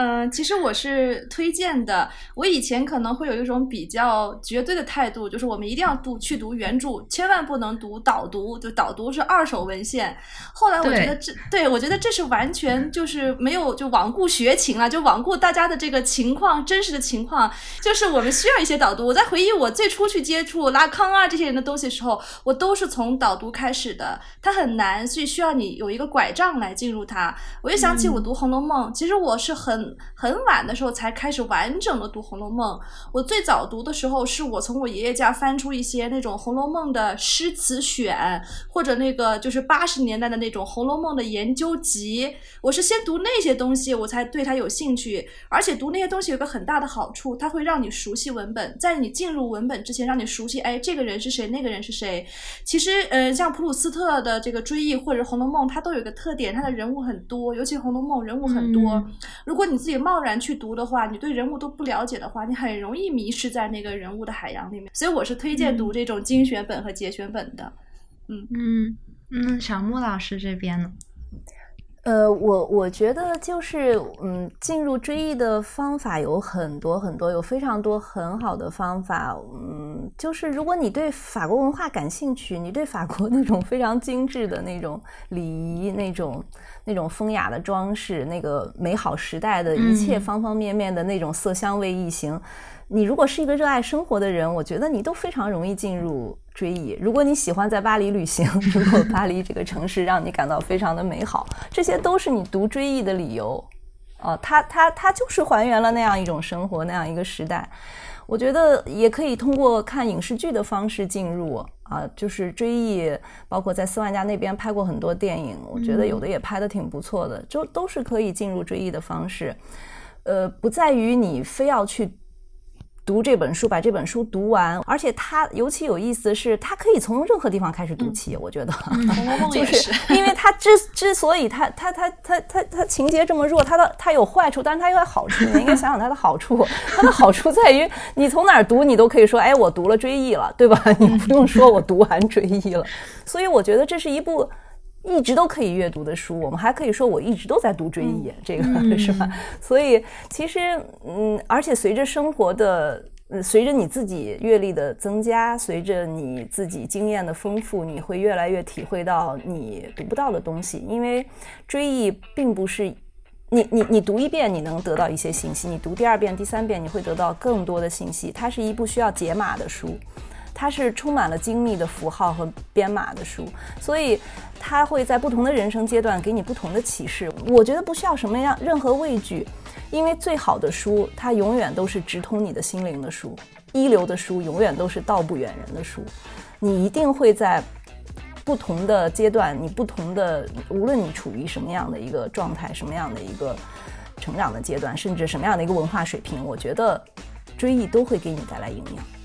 嗯，其实我是推荐的。我以前可能会有一种比较绝对的态度，就是我们一定要读去读原著，千万不能读导读，就导读是二手文献。后来我觉得这对我觉得这是完全就是没有就罔顾学情了，就罔顾大家的这个情况真实的情况，就是我们需要一些导读。我在回忆我最初去接触拉康啊这些人的东西的时候，我都是从导读开始的。它很难，所以需要你有一个拐杖来进入它。我又想起我读《红楼梦》，其实我是很。很晚的时候才开始完整的读《红楼梦》。我最早读的时候，是我从我爷爷家翻出一些那种《红楼梦》的诗词选，或者那个就是八十年代的那种《红楼梦》的研究集。我是先读那些东西，我才对它有兴趣。而且读那些东西有个很大的好处，它会让你熟悉文本，在你进入文本之前，让你熟悉，哎，这个人是谁，那个人是谁。其实，呃，像普鲁斯特的这个追忆或者《红楼梦》，它都有个特点，它的人物很多，尤其《红楼梦》人物很多。如果你自己贸然去读的话，你对人物都不了解的话，你很容易迷失在那个人物的海洋里面。所以我是推荐读这种精选本和节选本的。嗯嗯嗯，小木老师这边呢？呃，我我觉得就是，嗯，进入追忆的方法有很多很多，有非常多很好的方法。嗯，就是如果你对法国文化感兴趣，你对法国那种非常精致的那种礼仪、那种那种风雅的装饰、那个美好时代的一切方方面面的那种色香味异形。你如果是一个热爱生活的人，我觉得你都非常容易进入追忆。如果你喜欢在巴黎旅行，如果巴黎这个城市让你感到非常的美好，这些都是你读追忆的理由。啊，它它它就是还原了那样一种生活，那样一个时代。我觉得也可以通过看影视剧的方式进入啊，就是追忆，包括在斯万家那边拍过很多电影，我觉得有的也拍的挺不错的，就都是可以进入追忆的方式。呃，不在于你非要去。读这本书，把这本书读完，而且它尤其有意思的是，它可以从任何地方开始读起。我觉得，就是 因为它之之所以它它它它它它情节这么弱，它的它有坏处，但是它有好处。你应该想想它的好处，它的好处在于你从哪儿读，你都可以说，哎，我读了《追忆》了，对吧？你不用说我读完《追忆》了。所以我觉得这是一部。一直都可以阅读的书，我们还可以说我一直都在读《追忆》，这个是吧？所以其实，嗯，而且随着生活的，随着你自己阅历的增加，随着你自己经验的丰富，你会越来越体会到你读不到的东西。因为《追忆》并不是你你你读一遍你能得到一些信息，你读第二遍、第三遍你会得到更多的信息。它是一部需要解码的书。它是充满了精密的符号和编码的书，所以它会在不同的人生阶段给你不同的启示。我觉得不需要什么样任何畏惧，因为最好的书它永远都是直通你的心灵的书，一流的书永远都是道不远人的书。你一定会在不同的阶段，你不同的，无论你处于什么样的一个状态，什么样的一个成长的阶段，甚至什么样的一个文化水平，我觉得追忆都会给你带来营养。